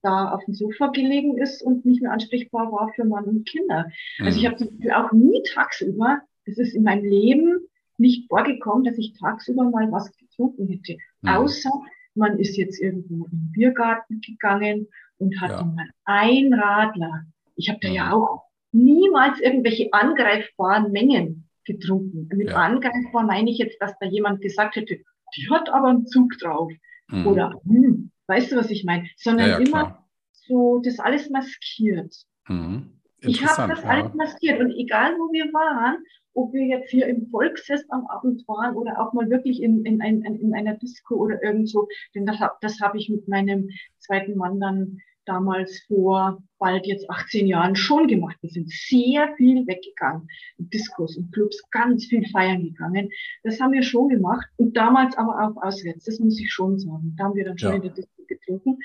da auf dem Sofa gelegen ist und nicht mehr ansprechbar war für Mann und Kinder. Mhm. Also ich mhm. habe auch nie tagsüber, das ist in meinem Leben nicht vorgekommen, dass ich tagsüber mal was getrunken hätte. Mhm. Außer man ist jetzt irgendwo im Biergarten gegangen und hat ja. mal ein Radler. Ich habe da mhm. ja auch niemals irgendwelche angreifbaren Mengen getrunken. Mit ja. angreifbar meine ich jetzt, dass da jemand gesagt hätte, die hat aber einen Zug drauf. Mhm. Oder, hm, weißt du, was ich meine? Sondern ja, immer klar. so das alles maskiert. Mhm. Ich habe das alles maskiert. Und egal, wo wir waren, ob wir jetzt hier im Volksfest am Abend waren oder auch mal wirklich in, in, ein, in einer Disco oder irgendwo, denn das, das habe ich mit meinem zweiten Mann dann damals vor bald jetzt 18 Jahren schon gemacht. Wir sind sehr viel weggegangen, in Diskos und Clubs, ganz viel feiern gegangen. Das haben wir schon gemacht und damals aber auch auswärts, das muss ich schon sagen. Da haben wir dann schon ja. in der Disco getrunken.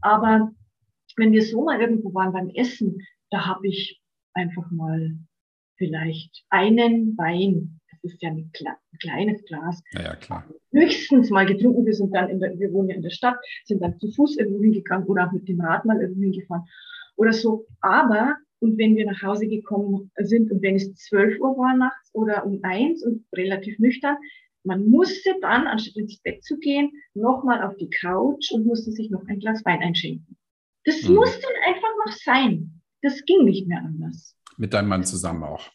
Aber wenn wir so mal irgendwo waren beim Essen, da habe ich einfach mal vielleicht einen Wein, das ist ja ein, kleines Glas,
ja, ja, klar.
höchstens mal getrunken. Wir sind dann in der, wir wohnen ja in der Stadt, sind dann zu Fuß irgendwo hingegangen oder auch mit dem Rad mal irgendwo hingefahren oder so. Aber, und wenn wir nach Hause gekommen sind und wenn es 12 Uhr war nachts oder um eins und relativ nüchtern, man musste dann, anstatt ins Bett zu gehen, nochmal auf die Couch und musste sich noch ein Glas Wein einschenken. Das mhm. musste einfach noch sein. Das ging nicht mehr anders.
Mit deinem Mann zusammen auch?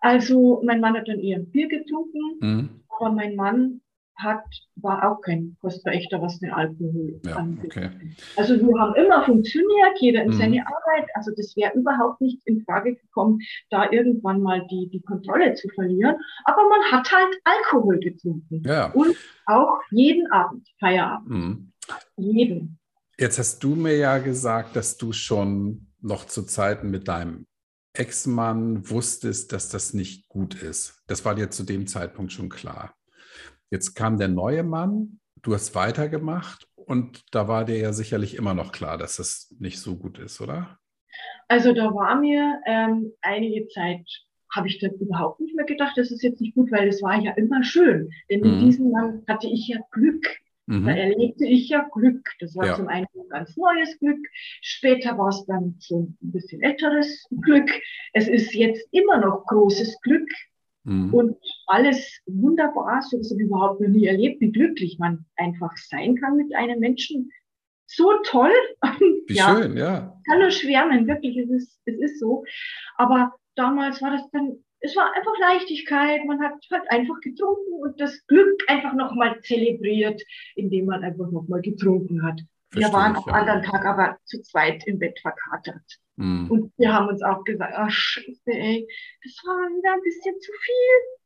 Also mein Mann hat dann eher Bier getrunken, mhm. aber mein Mann hat, war auch kein Kostverächter, was den Alkohol ja, angeht. Okay. Also wir haben immer funktioniert, jeder in mhm. seine Arbeit. Also das wäre überhaupt nicht in Frage gekommen, da irgendwann mal die, die Kontrolle zu verlieren. Aber man hat halt Alkohol getrunken.
Ja.
Und auch jeden Abend, Feierabend. Mhm. Jeden.
Jetzt hast du mir ja gesagt, dass du schon noch zu Zeiten mit deinem Ex-Mann wusstest, dass das nicht gut ist. Das war dir zu dem Zeitpunkt schon klar. Jetzt kam der neue Mann, du hast weitergemacht und da war dir ja sicherlich immer noch klar, dass das nicht so gut ist, oder?
Also da war mir ähm, einige Zeit, habe ich dann überhaupt nicht mehr gedacht, das ist jetzt nicht gut, weil es war ja immer schön. Denn mit mhm. diesem Mann hatte ich ja Glück. Mhm. Da erlebte ich ja Glück. Das war ja. zum einen ein ganz neues Glück. Später war es dann so ein bisschen älteres Glück. Es ist jetzt immer noch großes Glück. Mhm. Und alles wunderbar, so dass ich überhaupt noch nie erlebt, wie glücklich man einfach sein kann mit einem Menschen. So toll.
Wie ja, schön, ja.
Kann nur schwärmen, wirklich, es ist, es ist so. Aber damals war das dann es war einfach Leichtigkeit, man hat halt einfach getrunken und das Glück einfach nochmal zelebriert, indem man einfach nochmal getrunken hat. Verstehe wir waren am ja. anderen Tag aber zu zweit im Bett verkatert. Mm. Und wir haben uns auch gesagt, ach scheiße, ey, das war wieder ein bisschen zu viel.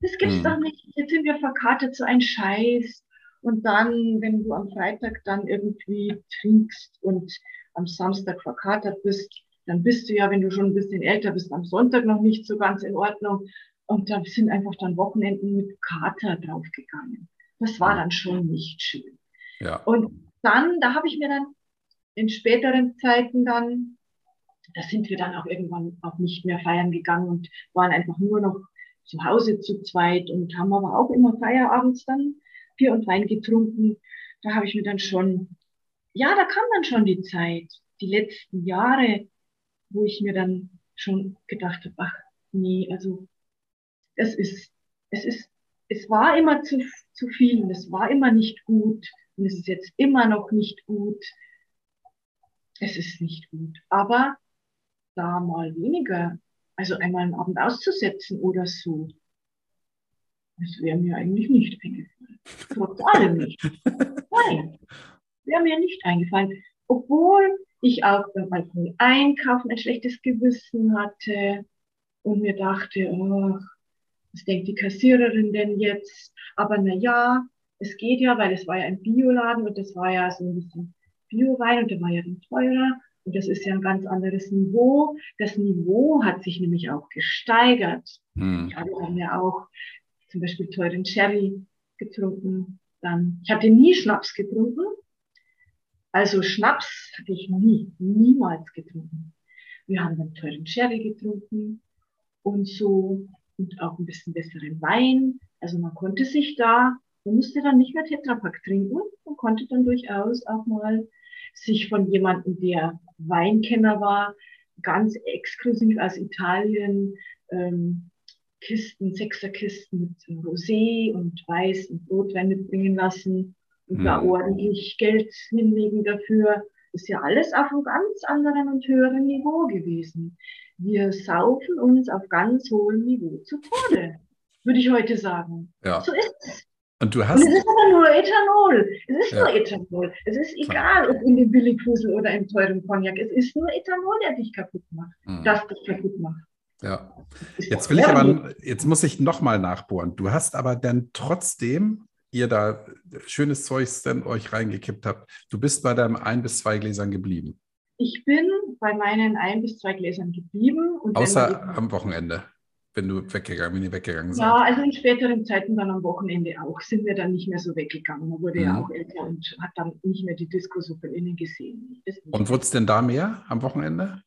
Das gibt's mm. doch nicht. Jetzt sind wir verkatert, so ein Scheiß. Und dann, wenn du am Freitag dann irgendwie trinkst und am Samstag verkatert bist, dann bist du ja, wenn du schon ein bisschen älter bist, am Sonntag noch nicht so ganz in Ordnung. Und da sind einfach dann Wochenenden mit Kater draufgegangen. Das war dann schon nicht schön.
Ja.
Und dann, da habe ich mir dann in späteren Zeiten dann da sind wir dann auch irgendwann auch nicht mehr feiern gegangen und waren einfach nur noch zu Hause zu zweit und haben aber auch immer Feierabends dann Bier und Wein getrunken. Da habe ich mir dann schon, ja, da kam dann schon die Zeit, die letzten Jahre, wo ich mir dann schon gedacht habe, ach nee, also es ist, es ist, es war immer zu, zu viel und es war immer nicht gut und es ist jetzt immer noch nicht gut. Es ist nicht gut. Aber da mal weniger, also einmal einen Abend auszusetzen oder so, das wäre mir eigentlich nicht eingefallen. Trotz allem nicht. Nein, wäre mir nicht eingefallen. Obwohl ich auch beim Alkohol einkaufen ein schlechtes Gewissen hatte und mir dachte, ach, was denkt die Kassiererin denn jetzt? Aber na ja, es geht ja, weil es war ja ein Bioladen und das war ja so ein bisschen Biowein und der war ja dann teurer. Und das ist ja ein ganz anderes Niveau. Das Niveau hat sich nämlich auch gesteigert. Hm. Wir haben ja auch zum Beispiel teuren Sherry getrunken. Dann, ich hatte nie Schnaps getrunken. Also Schnaps hatte ich nie, niemals getrunken. Wir haben dann teuren Sherry getrunken und so und auch ein bisschen besseren Wein. Also man konnte sich da, man musste dann nicht mehr Tetrapack trinken, man konnte dann durchaus auch mal sich von jemandem, der Weinkenner war, ganz exklusiv aus Italien ähm, Kisten, Sechserkisten mit Rosé und Weiß und Rotwein mitbringen lassen und mhm. da ordentlich Geld hinlegen dafür. Ist ja alles auf einem ganz anderen und höheren Niveau gewesen. Wir saufen uns auf ganz hohem Niveau zu Tode, würde ich heute sagen.
Ja.
So ist es.
Und du hast.
Und es ist aber nur Ethanol. Es ist ja. nur Ethanol. Es ist egal, ob in dem Billigfusel oder im teuren Cognac. Es ist nur Ethanol, der dich kaputt macht, mhm. das dich kaputt macht.
Ja. Jetzt will ich aber, jetzt muss ich nochmal nachbohren. Du hast aber dann trotzdem, ihr da schönes Zeugs dann euch reingekippt habt, du bist bei deinem ein bis zwei Gläsern geblieben.
Ich bin bei meinen ein bis zwei Gläsern geblieben.
Außer am Wochenende, wenn du weggegangen, wenn ihr weggegangen seid.
Ja, also in späteren Zeiten dann am Wochenende auch, sind wir dann nicht mehr so weggegangen. Man wurde mhm. ja auch älter und hat dann nicht mehr die Disco so von innen gesehen.
Und wurde es denn da mehr am Wochenende?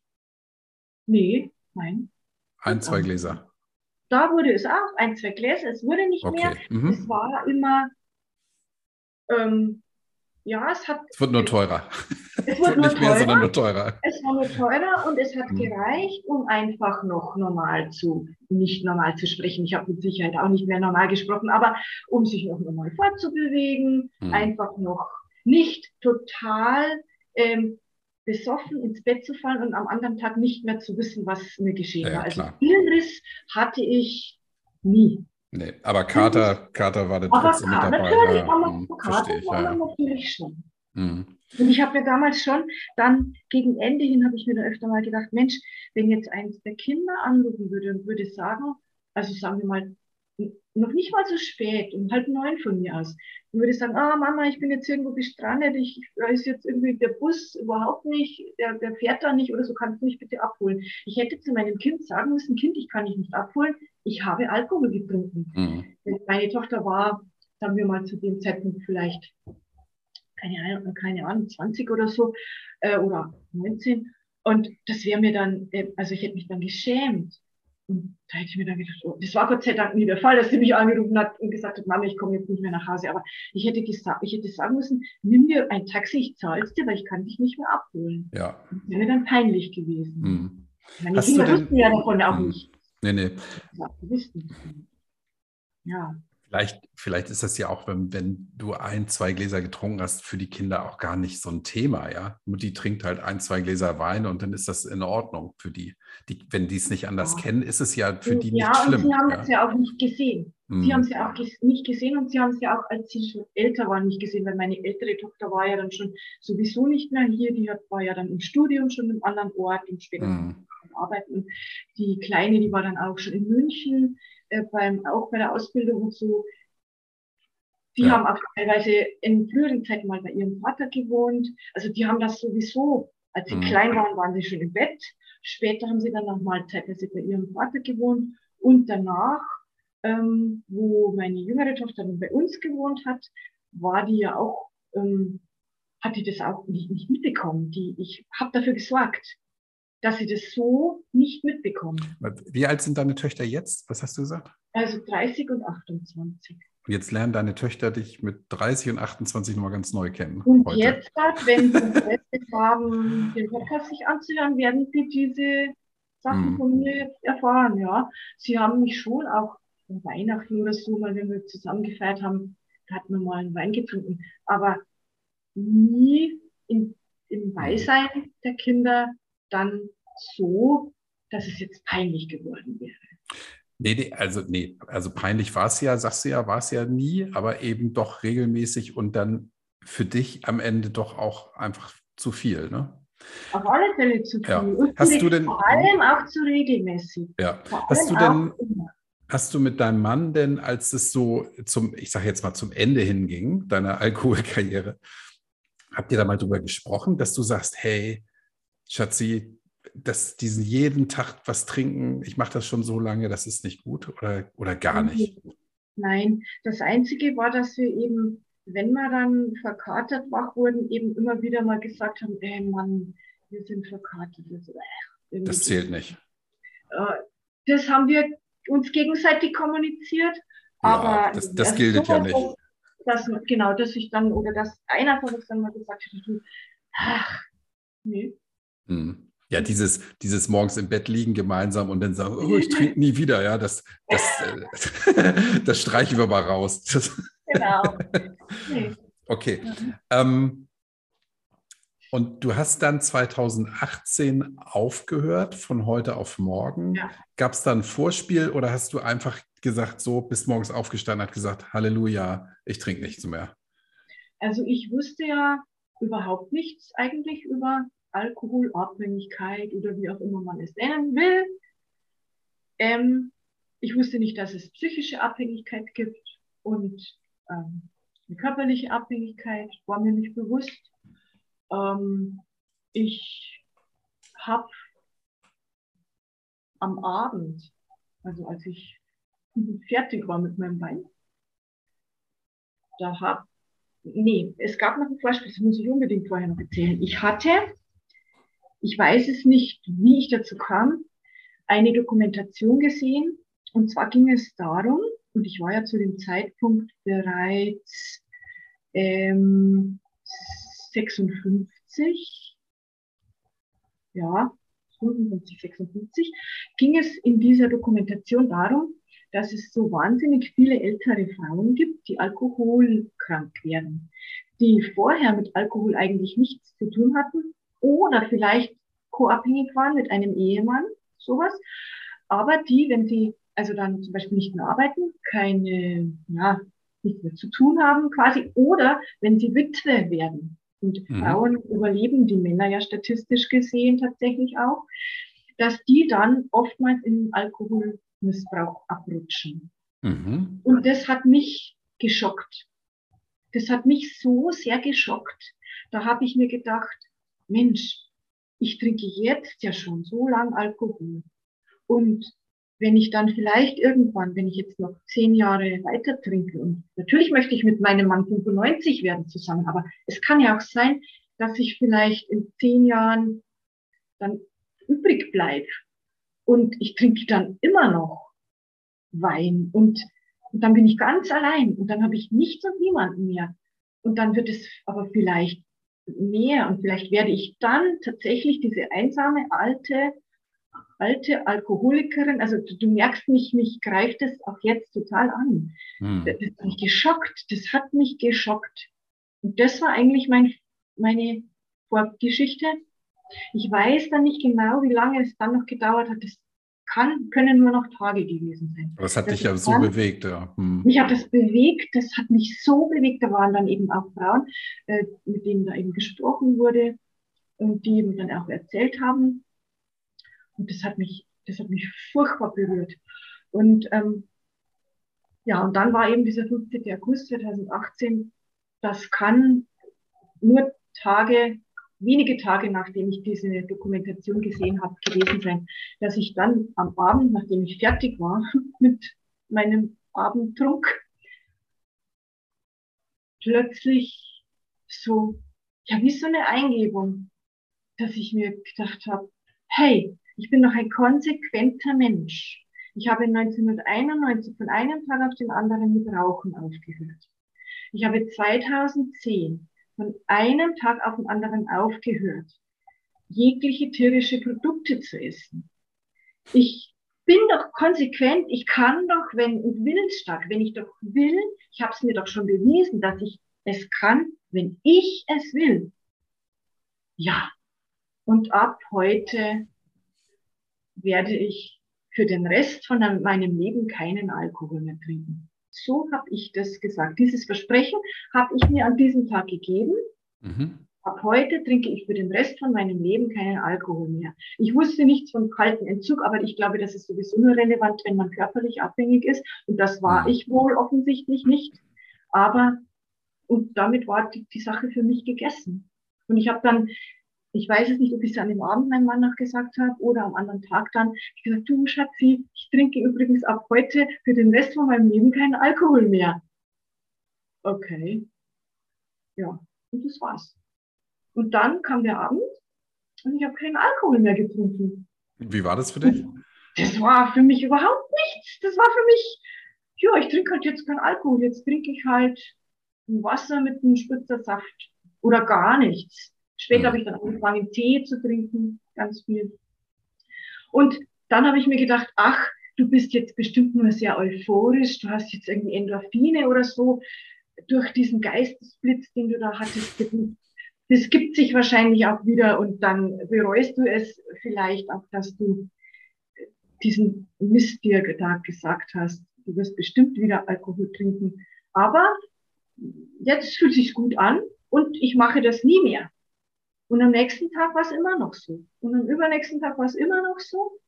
Nee, nein.
Ein, zwei Gläser.
Da wurde es auch, ein, zwei Gläser. Es wurde nicht okay. mehr. Mhm. Es war immer, ähm, ja, es hat.
Es wird nur teurer.
Es wird, nicht teurer, mehr, sondern nur teurer. Es war nur teurer und es hat mhm. gereicht, um einfach noch normal zu, nicht normal zu sprechen. Ich habe mit Sicherheit auch nicht mehr normal gesprochen, aber um sich noch normal fortzubewegen, mhm. einfach noch nicht total ähm, besoffen ins Bett zu fallen und am anderen Tag nicht mehr zu wissen, was mir geschehen ja, war. Also Hirnriss hatte ich nie.
Nee, aber Kater, Kater war da trotzdem mit dabei.
Natürlich, ja, aber hm, Kater ich, war ja. natürlich schon. Mhm. Und ich habe mir damals schon, dann gegen Ende hin habe ich mir da öfter mal gedacht, Mensch, wenn jetzt eins der Kinder anrufen würde und würde sagen, also sagen wir mal, noch nicht mal so spät, um halb neun von mir aus. Ich würde sagen, ah Mama, ich bin jetzt irgendwo gestrandet, ich, da ist jetzt irgendwie der Bus überhaupt nicht, der, der fährt da nicht oder so, kannst du mich bitte abholen. Ich hätte zu meinem Kind sagen müssen, Kind, ich kann dich nicht abholen, ich habe Alkohol getrunken. Mhm. Meine Tochter war, sagen wir mal zu dem Zeitpunkt vielleicht, keine Ahnung, keine Ahnung 20 oder so, äh, oder 19. Und das wäre mir dann, äh, also ich hätte mich dann geschämt. Und da hätte ich mir dann gedacht, oh, das war Gott sei Dank nie der Fall, dass sie mich angerufen hat und gesagt hat, Mama, ich komme jetzt nicht mehr nach Hause. Aber ich hätte gesagt, ich hätte sagen müssen, nimm dir ein Taxi, ich zahle es dir, weil ich kann dich nicht mehr abholen.
Ja.
Das wäre mir dann peinlich gewesen.
Hm.
Meine Hast Kinder wussten ja davon auch hm. nicht.
Nee, nee.
Ja, die wussten. Ja.
Vielleicht, vielleicht ist das ja auch, wenn, wenn du ein, zwei Gläser getrunken hast, für die Kinder auch gar nicht so ein Thema, ja. Mutti trinkt halt ein, zwei Gläser Wein und dann ist das in Ordnung für die. die wenn die es nicht anders ja. kennen, ist es ja für die ja, nicht schlimm.
Ja, und sie haben ja. es ja auch nicht gesehen. Mhm. Sie haben es ja auch nicht gesehen und sie haben es ja auch, als sie schon älter waren, nicht gesehen, weil meine ältere Tochter war ja dann schon sowieso nicht mehr hier, die hat, war ja dann im Studium schon im anderen Ort und später mhm. arbeiten. Die Kleine, die war dann auch schon in München äh, beim, auch bei der Ausbildung und so. Die ja. haben auch teilweise in früheren Zeiten mal bei ihrem Vater gewohnt. Also die haben das sowieso, als sie mhm. klein waren, waren sie schon im Bett. Später haben sie dann noch mal zeitweise bei ihrem Vater gewohnt. Und danach, ähm, wo meine jüngere Tochter dann bei uns gewohnt hat, war die ja auch, ähm, hat die das auch nicht, nicht mitbekommen. Die, ich habe dafür gesorgt. Dass sie das so nicht mitbekommen.
Wie alt sind deine Töchter jetzt? Was hast du gesagt?
Also 30 und 28.
Und jetzt lernen deine Töchter dich mit 30 und 28 nochmal ganz neu kennen.
Und heute. jetzt, wenn sie Interesse haben, den Podcast sich anzuhören, werden sie diese Sachen mm. von mir erfahren. Ja, sie haben mich schon auch Weihnachten oder so, mal wenn wir zusammen gefeiert haben, da hat man mal einen Wein getrunken, aber nie in, im Beisein der Kinder dann so, dass es jetzt peinlich geworden wäre.
Nee, nee, also nee, also peinlich war es ja, sagst du ja, war es ja nie, aber eben doch regelmäßig und dann für dich am Ende doch auch einfach zu viel, ne?
Auf alle Fälle zu viel. Ja.
Und hast du denn,
vor allem auch zu regelmäßig.
Ja. Hast du denn, hast du mit deinem Mann denn, als es so zum, ich sage jetzt mal zum Ende hinging, deiner Alkoholkarriere, habt ihr da mal drüber gesprochen, dass du sagst, hey, Schatzi, dass diesen jeden Tag was trinken, ich mache das schon so lange, das ist nicht gut oder, oder gar nicht?
Nein, das Einzige war, dass wir eben, wenn wir dann verkatert wach wurden, eben immer wieder mal gesagt haben, ey Mann, wir sind verkatert. Das,
äh, das zählt nicht.
Äh, das haben wir uns gegenseitig kommuniziert,
ja, aber das, das gilt so, ja nicht.
Dass, genau, dass ich dann, oder dass einer von uns dann mal gesagt hat, ach, nee.
Hm. Ja, dieses, dieses morgens im Bett liegen gemeinsam und dann sagen, oh, ich trinke nie wieder, ja, das, das, äh, das streichen wir mal raus. genau. Okay. Mhm. Ähm, und du hast dann 2018 aufgehört, von heute auf morgen. Ja. Gab es da ein Vorspiel oder hast du einfach gesagt, so bis morgens aufgestanden, hat gesagt, Halleluja, ich trinke nichts mehr?
Also ich wusste ja überhaupt nichts eigentlich über Alkoholabhängigkeit oder wie auch immer man es nennen will. Ähm, ich wusste nicht, dass es psychische Abhängigkeit gibt und ähm, eine körperliche Abhängigkeit war mir nicht bewusst. Ähm, ich habe am Abend, also als ich fertig war mit meinem Bein, da habe, nee, es gab noch ein Vorspiel, das muss ich unbedingt vorher noch erzählen. Ich hatte ich weiß es nicht, wie ich dazu kam, eine Dokumentation gesehen. Und zwar ging es darum, und ich war ja zu dem Zeitpunkt bereits ähm, 56, ja, 55, 56, ging es in dieser Dokumentation darum, dass es so wahnsinnig viele ältere Frauen gibt, die alkoholkrank werden, die vorher mit Alkohol eigentlich nichts zu tun hatten oder vielleicht co-abhängig waren mit einem Ehemann, sowas. Aber die, wenn sie also dann zum Beispiel nicht mehr arbeiten, keine, ja, nichts mehr zu tun haben quasi, oder wenn sie Witwe werden. Und mhm. Frauen überleben die Männer ja statistisch gesehen tatsächlich auch, dass die dann oftmals in Alkoholmissbrauch abrutschen. Mhm. Und das hat mich geschockt. Das hat mich so sehr geschockt. Da habe ich mir gedacht, Mensch, ich trinke jetzt ja schon so lang Alkohol. Und wenn ich dann vielleicht irgendwann, wenn ich jetzt noch zehn Jahre weiter trinke, und natürlich möchte ich mit meinem Mann 95 werden zusammen, aber es kann ja auch sein, dass ich vielleicht in zehn Jahren dann übrig bleibe. Und ich trinke dann immer noch Wein und, und dann bin ich ganz allein und dann habe ich nichts und niemanden mehr. Und dann wird es aber vielleicht mehr und vielleicht werde ich dann tatsächlich diese einsame alte alte Alkoholikerin, also du, du merkst mich, mich greift es auch jetzt total an. Hm. Das, das hat mich geschockt, das hat mich geschockt. Und das war eigentlich mein, meine Vorgeschichte. Ich weiß dann nicht genau, wie lange es dann noch gedauert hat. Das kann, können nur noch Tage gewesen sein.
Aber das hat das dich ja so dann, bewegt, ja.
Hm. Mich hat das bewegt, das hat mich so bewegt. Da waren dann eben auch Frauen, äh, mit denen da eben gesprochen wurde und die mir dann auch erzählt haben. Und das hat mich, das hat mich furchtbar berührt. Und ähm, ja, und dann war eben dieser 15. August 2018. Das kann nur Tage wenige Tage nachdem ich diese Dokumentation gesehen habe, gewesen sein, dass ich dann am Abend, nachdem ich fertig war mit meinem Abendtrunk, plötzlich so, ja, wie so eine Eingebung, dass ich mir gedacht habe, hey, ich bin doch ein konsequenter Mensch. Ich habe 1991 von einem Tag auf den anderen mit Rauchen aufgehört. Ich habe 2010 von einem Tag auf den anderen aufgehört, jegliche tierische Produkte zu essen. Ich bin doch konsequent, ich kann doch, wenn und willensstark, wenn ich doch will, ich habe es mir doch schon bewiesen, dass ich es kann, wenn ich es will. Ja, und ab heute werde ich für den Rest von meinem Leben keinen Alkohol mehr trinken. So habe ich das gesagt. Dieses Versprechen habe ich mir an diesem Tag gegeben. Mhm. Ab heute trinke ich für den Rest von meinem Leben keinen Alkohol mehr. Ich wusste nichts vom kalten Entzug, aber ich glaube, das ist sowieso nur relevant, wenn man körperlich abhängig ist. Und das war mhm. ich wohl offensichtlich nicht. Aber, und damit war die, die Sache für mich gegessen. Und ich habe dann ich weiß es nicht, ob ich es an dem Abend meinem Mann noch gesagt habe oder am anderen Tag dann. Ich gesagt, du Schatzi, ich trinke übrigens ab heute für den Rest von meinem Leben keinen Alkohol mehr. Okay. Ja, und das war's. Und dann kam der Abend und ich habe keinen Alkohol mehr getrunken.
Wie war das für dich?
Das war für mich überhaupt nichts. Das war für mich, ja, ich trinke halt jetzt keinen Alkohol. Jetzt trinke ich halt Wasser mit einem Spritzer Saft oder gar nichts. Später habe ich dann angefangen, Tee zu trinken, ganz viel. Und dann habe ich mir gedacht, ach, du bist jetzt bestimmt nur sehr euphorisch, du hast jetzt irgendwie Endorphine oder so durch diesen Geistesblitz, den du da hattest. Das gibt sich wahrscheinlich auch wieder und dann bereust du es vielleicht auch, dass du diesen Mist dir da gesagt hast. Du wirst bestimmt wieder Alkohol trinken. Aber jetzt fühlt sich gut an und ich mache das nie mehr. Und am nächsten Tag war es immer noch so. Und am übernächsten Tag war es immer noch so.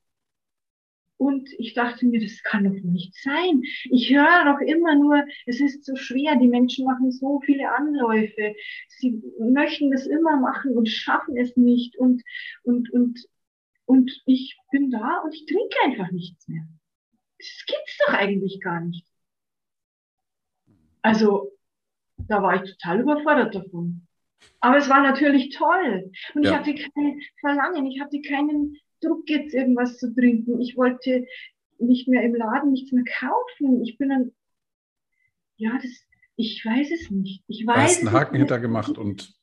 Und ich dachte mir, das kann doch nicht sein. Ich höre doch immer nur, es ist so schwer, die Menschen machen so viele Anläufe. Sie möchten das immer machen und schaffen es nicht. Und, und, und, und ich bin da und ich trinke einfach nichts mehr. Das gibt's doch eigentlich gar nicht. Also, da war ich total überfordert davon. Aber es war natürlich toll. Und ja. ich hatte kein Verlangen, ich hatte keinen Druck, jetzt irgendwas zu trinken. Ich wollte nicht mehr im Laden nichts mehr kaufen. Ich bin dann, ja, das, ich weiß es nicht. Ich weiß. Du
hast einen Haken hinter gemacht und.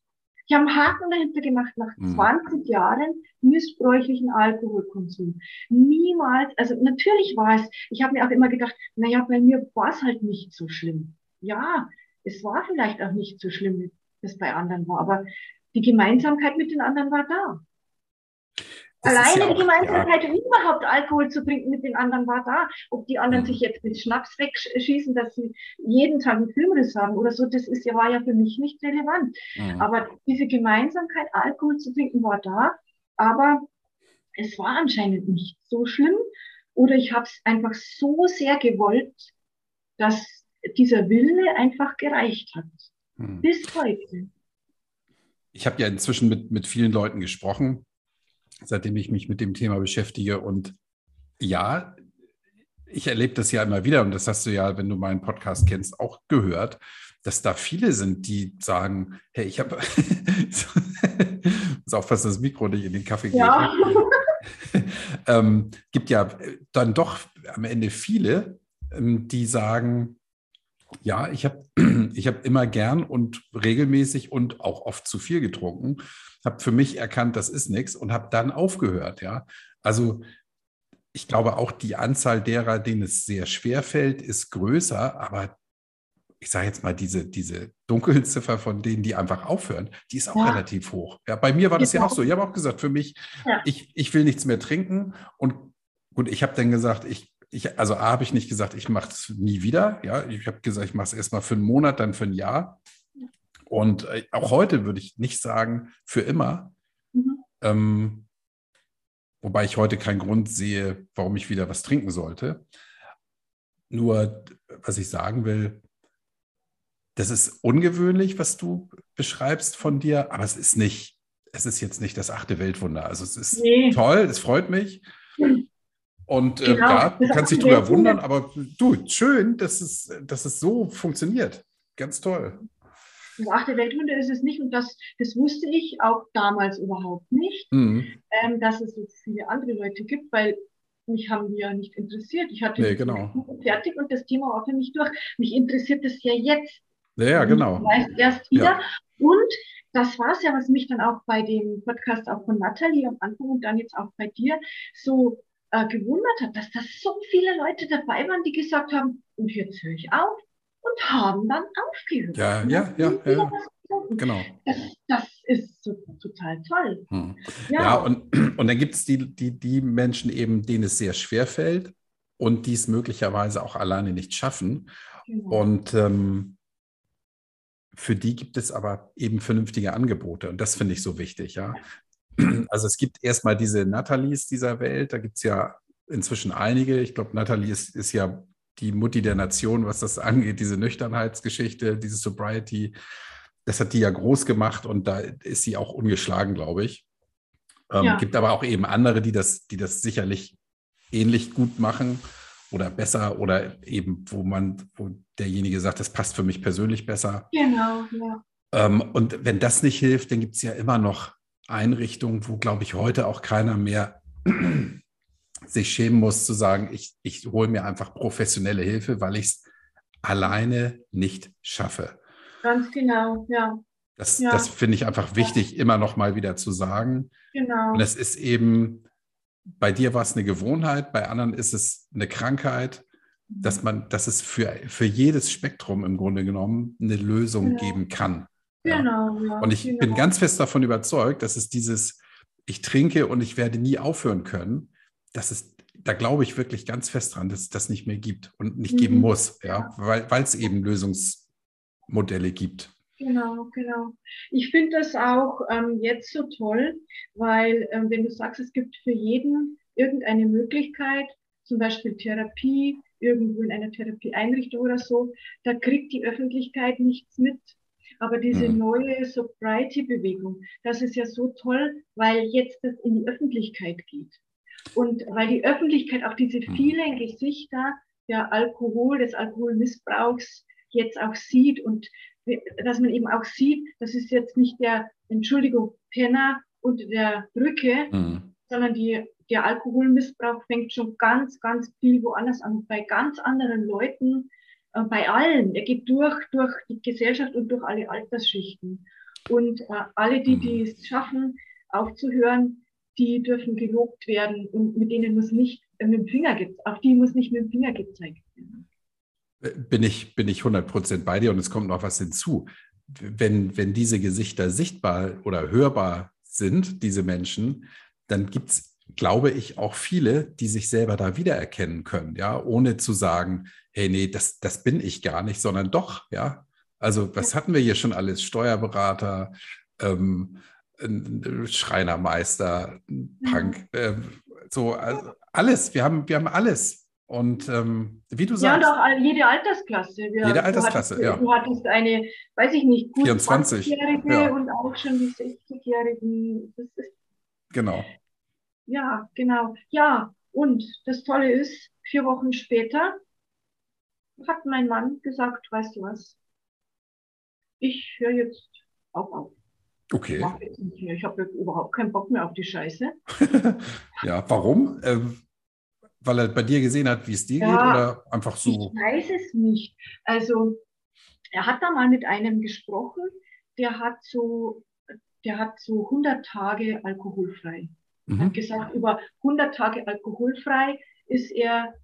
Ich habe einen Haken dahinter gemacht nach hm. 20 Jahren missbräuchlichen Alkoholkonsum. Niemals, also natürlich war es, ich habe mir auch immer gedacht, naja, bei mir war es halt nicht so schlimm. Ja, es war vielleicht auch nicht so schlimm das bei anderen war. Aber die Gemeinsamkeit mit den anderen war da. Das Alleine ja die Gemeinsamkeit, ja. überhaupt Alkohol zu trinken mit den anderen war da. Ob die anderen mhm. sich jetzt mit Schnaps wegschießen, dass sie jeden Tag einen Filmriss haben oder so, das ist war ja für mich nicht relevant. Mhm. Aber diese Gemeinsamkeit, Alkohol zu trinken, war da. Aber es war anscheinend nicht so schlimm. Oder ich habe es einfach so sehr gewollt, dass dieser Wille einfach gereicht hat. Hm. Bis heute.
Ich habe ja inzwischen mit, mit vielen Leuten gesprochen, seitdem ich mich mit dem Thema beschäftige. Und ja, ich erlebe das ja immer wieder, und das hast du ja, wenn du meinen Podcast kennst, auch gehört, dass da viele sind, die sagen, hey, ich habe, muss aufpassen, das Mikro nicht in den Kaffee geht. Ja. ähm, gibt ja dann doch am Ende viele, ähm, die sagen, ja, ich habe ich hab immer gern und regelmäßig und auch oft zu viel getrunken, habe für mich erkannt, das ist nichts und habe dann aufgehört. Ja, also ich glaube auch die Anzahl derer, denen es sehr schwer fällt, ist größer, aber ich sage jetzt mal, diese, diese Dunkelziffer von denen, die einfach aufhören, die ist auch ja. relativ hoch. Ja, bei mir war das ja auch so. Ich habe auch gesagt, für mich, ja. ich, ich will nichts mehr trinken. Und gut, ich habe dann gesagt, ich ich, also A habe ich nicht gesagt, ich mache es nie wieder. Ja, ich habe gesagt, ich mache es erstmal für einen Monat, dann für ein Jahr. Und äh, auch heute würde ich nicht sagen, für immer. Mhm. Ähm, wobei ich heute keinen Grund sehe, warum ich wieder was trinken sollte. Nur, was ich sagen will, das ist ungewöhnlich, was du beschreibst von dir, aber es ist nicht, es ist jetzt nicht das achte Weltwunder. Also es ist nee. toll, es freut mich. Und äh, genau, ja, du kannst dich drüber wundern, aber du, schön, dass es, dass es so funktioniert. Ganz toll.
Das achte Weltwunder ist es nicht und das, das wusste ich auch damals überhaupt nicht, mhm. ähm, dass es so viele andere Leute gibt, weil mich haben die ja nicht interessiert. Ich hatte
nee, genau.
fertig und das Thema war für mich durch. Mich interessiert es ja jetzt.
Ja, ja genau.
Vielleicht erst wieder. Ja. Und das war es ja, was mich dann auch bei dem Podcast auch von Nathalie am Anfang und dann jetzt auch bei dir so äh, gewundert hat, dass da so viele Leute dabei waren, die gesagt haben, und jetzt höre ich auf und haben dann aufgehört.
Ja, ja, ja, ja. Genau.
Das, das ist total toll.
Hm. Ja. ja, und, und dann gibt es die, die, die Menschen eben, denen es sehr schwer fällt und die es möglicherweise auch alleine nicht schaffen. Genau. Und ähm, für die gibt es aber eben vernünftige Angebote und das finde ich so wichtig, ja. Also es gibt erstmal diese Nathalies dieser Welt, da gibt es ja inzwischen einige. Ich glaube, Nathalie ist, ist ja die Mutti der Nation, was das angeht, diese Nüchternheitsgeschichte, diese Sobriety. Das hat die ja groß gemacht und da ist sie auch ungeschlagen, glaube ich. Ähm, ja. Gibt aber auch eben andere, die das, die das sicherlich ähnlich gut machen oder besser oder eben, wo man, wo derjenige sagt, das passt für mich persönlich besser.
Genau, ja.
Ähm, und wenn das nicht hilft, dann gibt es ja immer noch Einrichtungen, wo, glaube ich, heute auch keiner mehr sich schämen muss zu sagen, ich, ich hole mir einfach professionelle Hilfe, weil ich es alleine nicht schaffe.
Ganz genau, ja.
Das, ja. das finde ich einfach wichtig, ja. immer noch mal wieder zu sagen.
Genau.
Und es ist eben, bei dir war es eine Gewohnheit, bei anderen ist es eine Krankheit, dass man, dass es für, für jedes Spektrum im Grunde genommen eine Lösung genau. geben kann.
Genau.
Ja. Und ich
genau.
bin ganz fest davon überzeugt, dass es dieses, ich trinke und ich werde nie aufhören können, dass es, da glaube ich wirklich ganz fest dran, dass es das nicht mehr gibt und nicht mhm. geben muss, ja, weil es eben Lösungsmodelle gibt.
Genau, genau. Ich finde das auch ähm, jetzt so toll, weil ähm, wenn du sagst, es gibt für jeden irgendeine Möglichkeit, zum Beispiel Therapie, irgendwo in einer Therapieeinrichtung oder so, da kriegt die Öffentlichkeit nichts mit. Aber diese mhm. neue Sobriety-Bewegung, das ist ja so toll, weil jetzt das in die Öffentlichkeit geht. Und weil die Öffentlichkeit auch diese mhm. vielen Gesichter der Alkohol, des Alkoholmissbrauchs jetzt auch sieht und dass man eben auch sieht, das ist jetzt nicht der, Entschuldigung, Penner unter der Brücke, mhm. sondern die, der Alkoholmissbrauch fängt schon ganz, ganz viel woanders an, bei ganz anderen Leuten, äh, bei allen. Er geht durch, durch die Gesellschaft und durch alle Altersschichten. Und äh, alle, die, die mhm. es schaffen, aufzuhören, die dürfen gelobt werden und mit denen muss nicht äh, mit dem Finger, auf die muss nicht mit dem Finger gezeigt werden
bin ich, bin ich 100% bei dir und es kommt noch was hinzu. Wenn, wenn diese Gesichter sichtbar oder hörbar sind, diese Menschen, dann gibt es, glaube ich, auch viele, die sich selber da wiedererkennen können, ja, ohne zu sagen, hey, nee, das, das bin ich gar nicht, sondern doch, ja. Also, was hatten wir hier schon alles? Steuerberater, ähm, Schreinermeister, Punk, äh, so, also alles. Wir haben, wir haben alles. Und ähm, wie du sagst.
Ja, und auch jede Altersklasse.
Wir, jede Altersklasse,
du
hattest, ja.
Du hattest eine, weiß ich nicht,
gut 24-Jährige
ja. und auch schon die 60-Jährigen.
Genau.
Ja, genau. Ja, und das Tolle ist, vier Wochen später hat mein Mann gesagt, weißt du was, ich höre jetzt auch auf.
Okay.
Ich, ich habe überhaupt keinen Bock mehr auf die Scheiße.
ja, warum? Ähm, weil er bei dir gesehen hat, wie es dir ja, geht oder einfach so?
Ich weiß es nicht. Also er hat da mal mit einem gesprochen, der hat so, der hat so 100 Tage alkoholfrei. Mhm. Hat gesagt, über 100 Tage alkoholfrei ist er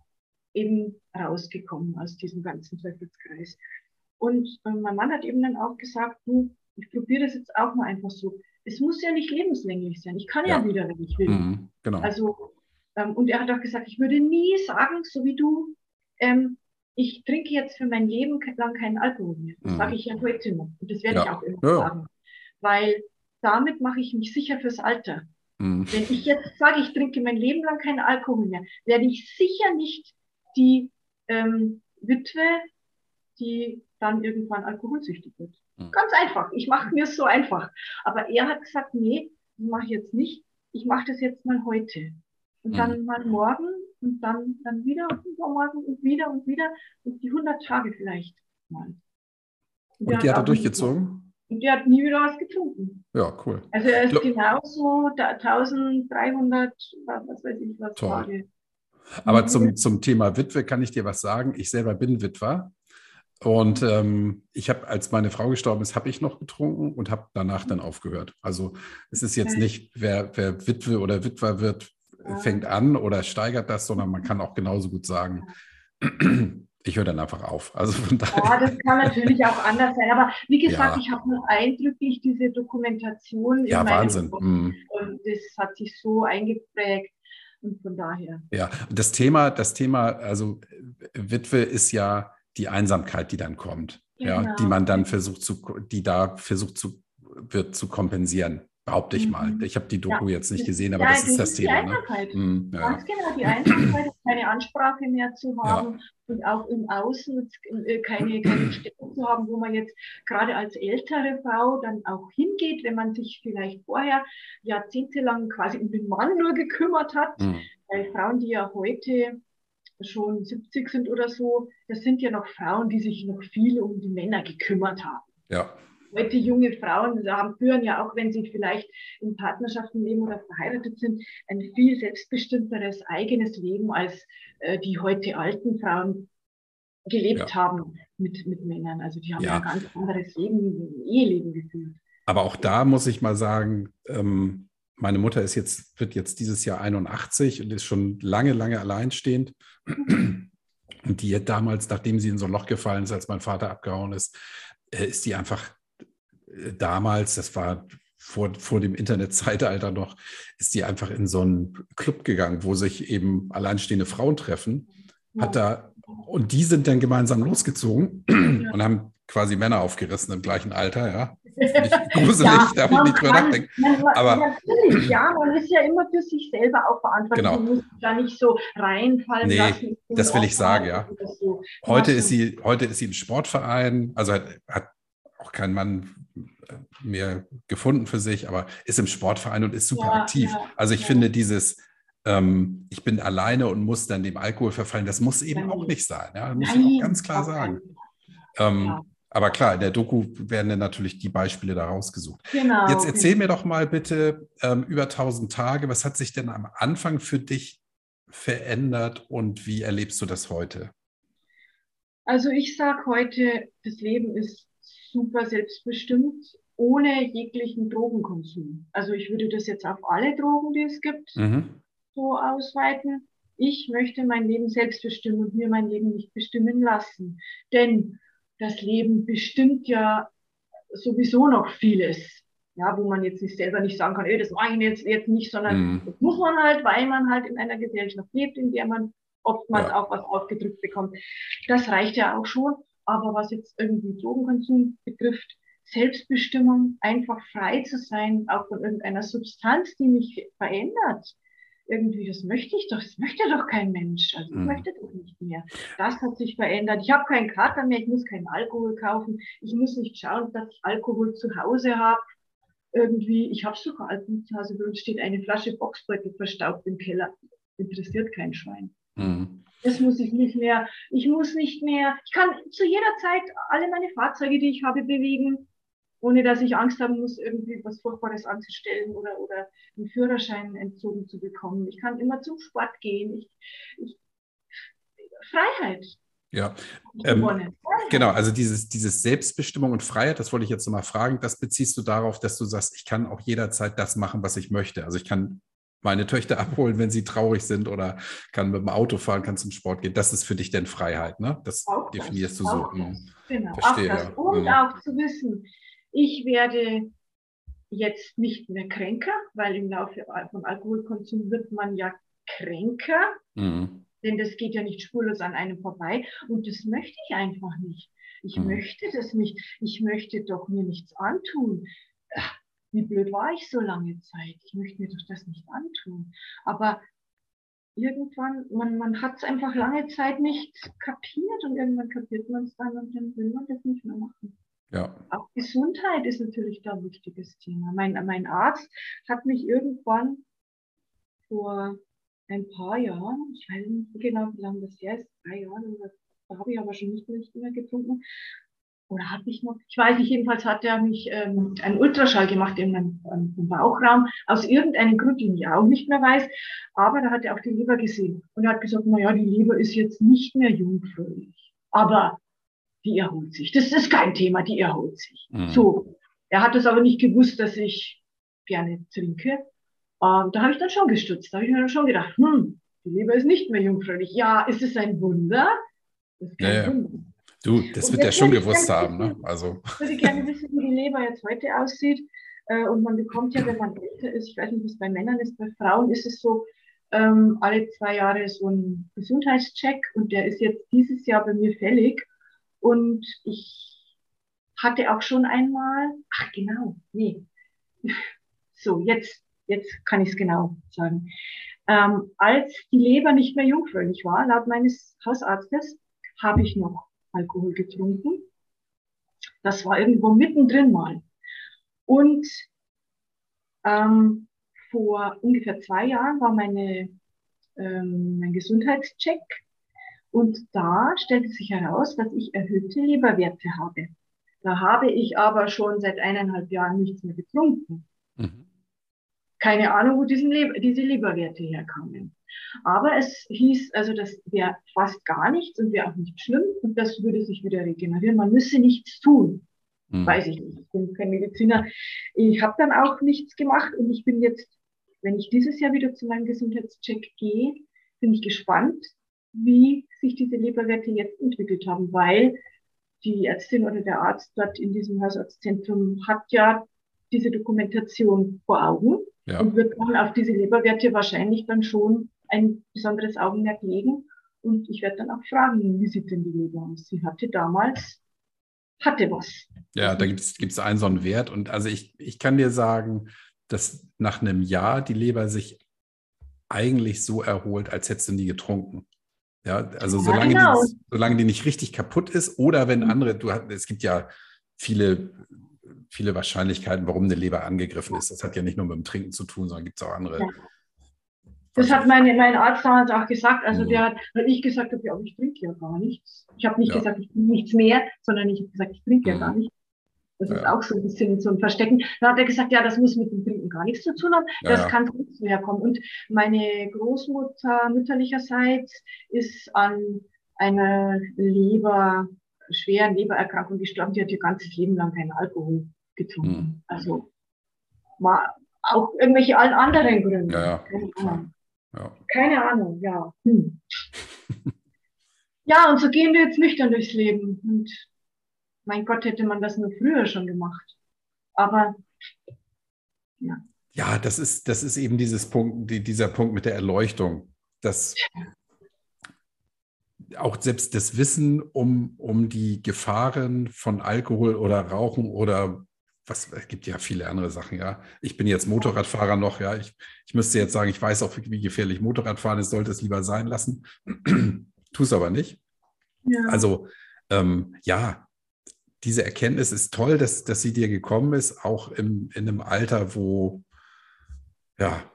eben rausgekommen aus diesem ganzen Teufelskreis. Und äh, mein Mann hat eben dann auch gesagt, du, ich probiere das jetzt auch mal einfach so. Es muss ja nicht lebenslänglich sein. Ich kann ja, ja wieder, wenn ich will.
Mhm, genau.
Also ähm, und er hat auch gesagt, ich würde nie sagen, so wie du, ähm, ich trinke jetzt für mein Leben lang keinen Alkohol mehr. Das mhm. sage ich ja heute noch. Und das werde ja. ich auch immer ja. sagen. Weil damit mache ich mich sicher fürs Alter. Mhm. Wenn ich jetzt sage, ich trinke mein Leben lang keinen Alkohol mehr, werde ich sicher nicht die ähm, Witwe, die dann irgendwann alkoholsüchtig wird. Mhm. Ganz einfach. Ich mache mir es so einfach. Aber er hat gesagt, nee, das mache ich jetzt nicht. Ich mache das jetzt mal heute. Und mhm. dann mal morgen und dann, dann wieder und übermorgen und wieder und wieder und die 100 Tage vielleicht mal.
Und, und die hat er durchgezogen?
Und der hat nie wieder was getrunken.
Ja, cool.
Also er ist genauso 1300, was weiß ich, was Tage.
Aber mhm. zum, zum Thema Witwe kann ich dir was sagen. Ich selber bin Witwer. Und ähm, ich habe, als meine Frau gestorben ist, habe ich noch getrunken und habe danach dann aufgehört. Also es ist jetzt nicht, wer, wer Witwe oder Witwer wird, fängt an oder steigert das, sondern man kann auch genauso gut sagen, ich höre dann einfach auf. Also von
daher. Ja, das kann natürlich auch anders sein. Aber wie gesagt, ja. ich habe noch eindrücklich diese Dokumentation.
Ja, Wahnsinn.
Mhm. Und das hat sich so eingeprägt. Und von daher.
Ja, das Thema, das Thema, also Witwe ist ja die Einsamkeit, die dann kommt, genau. ja, die man dann versucht zu, die da versucht zu, wird zu kompensieren. Behaupte ich mal. Mhm. Ich habe die Doku ja. jetzt nicht gesehen, aber ja, das ist das, Thema.
Ne? Mhm, ja. Ganz genau, die Einsamkeit, keine Ansprache mehr zu haben und auch im Außen äh, keine, keine Stellung zu haben, wo man jetzt gerade als ältere Frau dann auch hingeht, wenn man sich vielleicht vorher jahrzehntelang quasi um den Mann nur gekümmert hat. Mhm. Weil Frauen, die ja heute schon 70 sind oder so, das sind ja noch Frauen, die sich noch viel um die Männer gekümmert haben.
Ja
heute junge Frauen haben, führen ja auch, wenn sie vielleicht in Partnerschaften leben oder verheiratet sind, ein viel selbstbestimmteres eigenes Leben als äh, die heute alten Frauen gelebt ja. haben mit, mit Männern. Also die haben ja. ein ganz anderes Leben, Eheleben geführt.
Aber auch da muss ich mal sagen, ähm, meine Mutter ist jetzt, wird jetzt dieses Jahr 81 und ist schon lange, lange alleinstehend. Und die hat damals, nachdem sie in so ein Loch gefallen ist, als mein Vater abgehauen ist, äh, ist die einfach damals, das war vor, vor dem Internetzeitalter noch, ist die einfach in so einen Club gegangen, wo sich eben alleinstehende Frauen treffen. Hat da, und die sind dann gemeinsam losgezogen und haben quasi Männer aufgerissen im gleichen Alter, ja. Gruselig, ja, darf ich nicht drüber nachdenken. Aber
natürlich, ja, man ist ja immer für sich selber auch verantwortlich.
Genau.
Man muss da nicht so reinfallen
nee, lassen. Das will ich sagen, ja. So. Heute ist sie, heute ist sie im Sportverein, also hat, hat auch kein Mann mehr gefunden für sich, aber ist im Sportverein und ist super ja, aktiv. Ja, also ich ja. finde dieses, ähm, ich bin alleine und muss dann dem Alkohol verfallen, das muss eben Nein. auch nicht sein. Ja, das muss Nein, ich auch ganz klar sagen. Ähm, aber klar, in der Doku werden dann natürlich die Beispiele da rausgesucht. Genau. Jetzt erzähl mir doch mal bitte ähm, über 1000 Tage, was hat sich denn am Anfang für dich verändert und wie erlebst du das heute?
Also ich sage heute, das Leben ist super selbstbestimmt, ohne jeglichen Drogenkonsum. Also ich würde das jetzt auf alle Drogen, die es gibt, mhm. so ausweiten. Ich möchte mein Leben selbst bestimmen und mir mein Leben nicht bestimmen lassen. Denn das Leben bestimmt ja sowieso noch vieles. Ja, wo man jetzt nicht selber nicht sagen kann, ey, das mache ich jetzt, jetzt nicht, sondern mhm. das muss man halt, weil man halt in einer Gesellschaft lebt, in der man oftmals ja. auch was aufgedrückt bekommt. Das reicht ja auch schon. Aber was jetzt irgendwie Drogenkonsum betrifft, Selbstbestimmung, einfach frei zu sein, auch von irgendeiner Substanz, die mich verändert. Irgendwie, das möchte ich doch, das möchte doch kein Mensch. Also ich mhm. möchte das nicht mehr. Das hat sich verändert. Ich habe keinen Kater mehr, ich muss keinen Alkohol kaufen. Ich muss nicht schauen, dass ich Alkohol zu Hause habe. Irgendwie, ich habe sogar Alkohol zu Hause, bei uns steht eine Flasche Boxbeutel verstaubt im Keller. Interessiert kein Schwein. Mhm. Das muss ich nicht mehr. Ich muss nicht mehr. Ich kann zu jeder Zeit alle meine Fahrzeuge, die ich habe, bewegen, ohne dass ich Angst haben muss, irgendwie was Furchtbares anzustellen oder, oder einen Führerschein entzogen zu bekommen. Ich kann immer zum Sport gehen. Ich, ich, Freiheit.
Ja, ähm, genau, also dieses, dieses Selbstbestimmung und Freiheit, das wollte ich jetzt nochmal fragen, das beziehst du darauf, dass du sagst, ich kann auch jederzeit das machen, was ich möchte. Also ich kann meine Töchter abholen, wenn sie traurig sind oder kann mit dem Auto fahren, kann zum Sport gehen. Das ist für dich denn Freiheit, ne? Das auch definierst das, du so.
Hm. Genau, Verstehe, auch das. Und mhm. auch zu wissen, ich werde jetzt nicht mehr kränker, weil im Laufe von Alkoholkonsum wird man ja kränker, mhm. denn das geht ja nicht spurlos an einem vorbei und das möchte ich einfach nicht. Ich mhm. möchte das nicht. Ich möchte doch mir nichts antun wie blöd war ich so lange Zeit? Ich möchte mir doch das nicht antun. Aber irgendwann, man, man hat es einfach lange Zeit nicht kapiert und irgendwann kapiert man es dann und dann will man das nicht mehr machen.
Ja.
Auch Gesundheit ist natürlich da ein wichtiges Thema. Mein, mein Arzt hat mich irgendwann vor ein paar Jahren, ich weiß nicht genau, wie lange das her ist, drei Jahre, da habe ich aber schon nicht, mehr getrunken, oder hatte ich noch, ich weiß nicht, jedenfalls hat er mich ähm, einen Ultraschall gemacht in meinem, ähm, Bauchraum, aus irgendeinem Grund, den ich auch nicht mehr weiß, aber da hat er auch die Leber gesehen und er hat gesagt, na ja, die Leber ist jetzt nicht mehr jungfräulich, aber die erholt sich. Das ist kein Thema, die erholt sich. Mhm. So, er hat es aber nicht gewusst, dass ich gerne trinke. Ähm, da habe ich dann schon gestutzt, da habe ich mir dann schon gedacht, hm, die Leber ist nicht mehr jungfräulich. Ja, ist es ein Wunder?
Das ist kein ja, Wunder. Ja. Du, das wird er schon gewusst haben. Ne? Also.
Ich würde gerne wissen, wie die Leber jetzt heute aussieht. Äh, und man bekommt ja, wenn man älter ist, ich weiß nicht, es bei Männern ist, bei Frauen ist es so, ähm, alle zwei Jahre so ein Gesundheitscheck und der ist jetzt dieses Jahr bei mir fällig. Und ich hatte auch schon einmal, ach genau, nee, so, jetzt, jetzt kann ich es genau sagen. Ähm, als die Leber nicht mehr jungfräulich war, laut meines Hausarztes, habe ich noch Alkohol getrunken. Das war irgendwo mittendrin mal. Und ähm, vor ungefähr zwei Jahren war meine, ähm, mein Gesundheitscheck und da stellte sich heraus, dass ich erhöhte Leberwerte habe. Da habe ich aber schon seit eineinhalb Jahren nichts mehr getrunken. Mhm. Keine Ahnung, wo diesen Le diese Leberwerte herkamen. Aber es hieß, also das wäre fast gar nichts und wäre auch nicht schlimm und das würde sich wieder regenerieren. Man müsse nichts tun. Hm. Weiß ich nicht. Ich bin kein Mediziner. Ich habe dann auch nichts gemacht und ich bin jetzt, wenn ich dieses Jahr wieder zu meinem Gesundheitscheck gehe, bin ich gespannt, wie sich diese Leberwerte jetzt entwickelt haben, weil die Ärztin oder der Arzt dort in diesem Hausarztzentrum hat ja diese Dokumentation vor Augen ja. und wird dann auf diese Leberwerte wahrscheinlich dann schon ein besonderes Augenmerk legen. Und ich werde dann auch fragen, wie sieht denn die Leber aus? Sie hatte damals, hatte was.
Ja, da gibt es einen so einen Wert. Und also ich, ich kann dir sagen, dass nach einem Jahr die Leber sich eigentlich so erholt, als hättest du nie getrunken. Ja, also ja, solange, genau. die, solange die nicht richtig kaputt ist oder wenn andere, du es gibt ja viele, viele Wahrscheinlichkeiten, warum eine Leber angegriffen ist. Das hat ja nicht nur mit dem Trinken zu tun, sondern gibt es auch andere ja.
Das hat meine, mein Arzt damals auch gesagt. Also mhm. der hat, weil ich gesagt habe, ja, ich trinke ja gar nichts. Ich habe nicht ja. gesagt, ich trinke nichts mehr, sondern ich habe gesagt, ich trinke ja mhm. gar nichts. Das ja. ist auch so ein bisschen so ein Verstecken. Da hat er gesagt, ja, das muss mit dem Trinken gar nichts zu tun haben. Ja, das kann sonst herkommen. Und meine Großmutter mütterlicherseits ist an einer Leber, schweren Lebererkrankung gestorben. Die hat ihr ganzes Leben lang keinen Alkohol getrunken. Mhm. Also war auch irgendwelche allen anderen Gründe.
Ja, ja.
Ja. Keine Ahnung, ja. Hm. ja, und so gehen wir jetzt nüchtern durchs Leben. Und mein Gott, hätte man das nur früher schon gemacht. Aber
ja. Ja, das ist, das ist eben dieses Punkt, die, dieser Punkt mit der Erleuchtung. Dass auch selbst das Wissen um, um die Gefahren von Alkohol oder Rauchen oder was, es gibt ja viele andere Sachen, ja. Ich bin jetzt Motorradfahrer noch, ja. Ich, ich müsste jetzt sagen, ich weiß auch, wie gefährlich Motorradfahren ist, sollte es lieber sein lassen. tu es aber nicht. Ja. Also, ähm, ja, diese Erkenntnis ist toll, dass, dass sie dir gekommen ist, auch im, in einem Alter, wo, ja,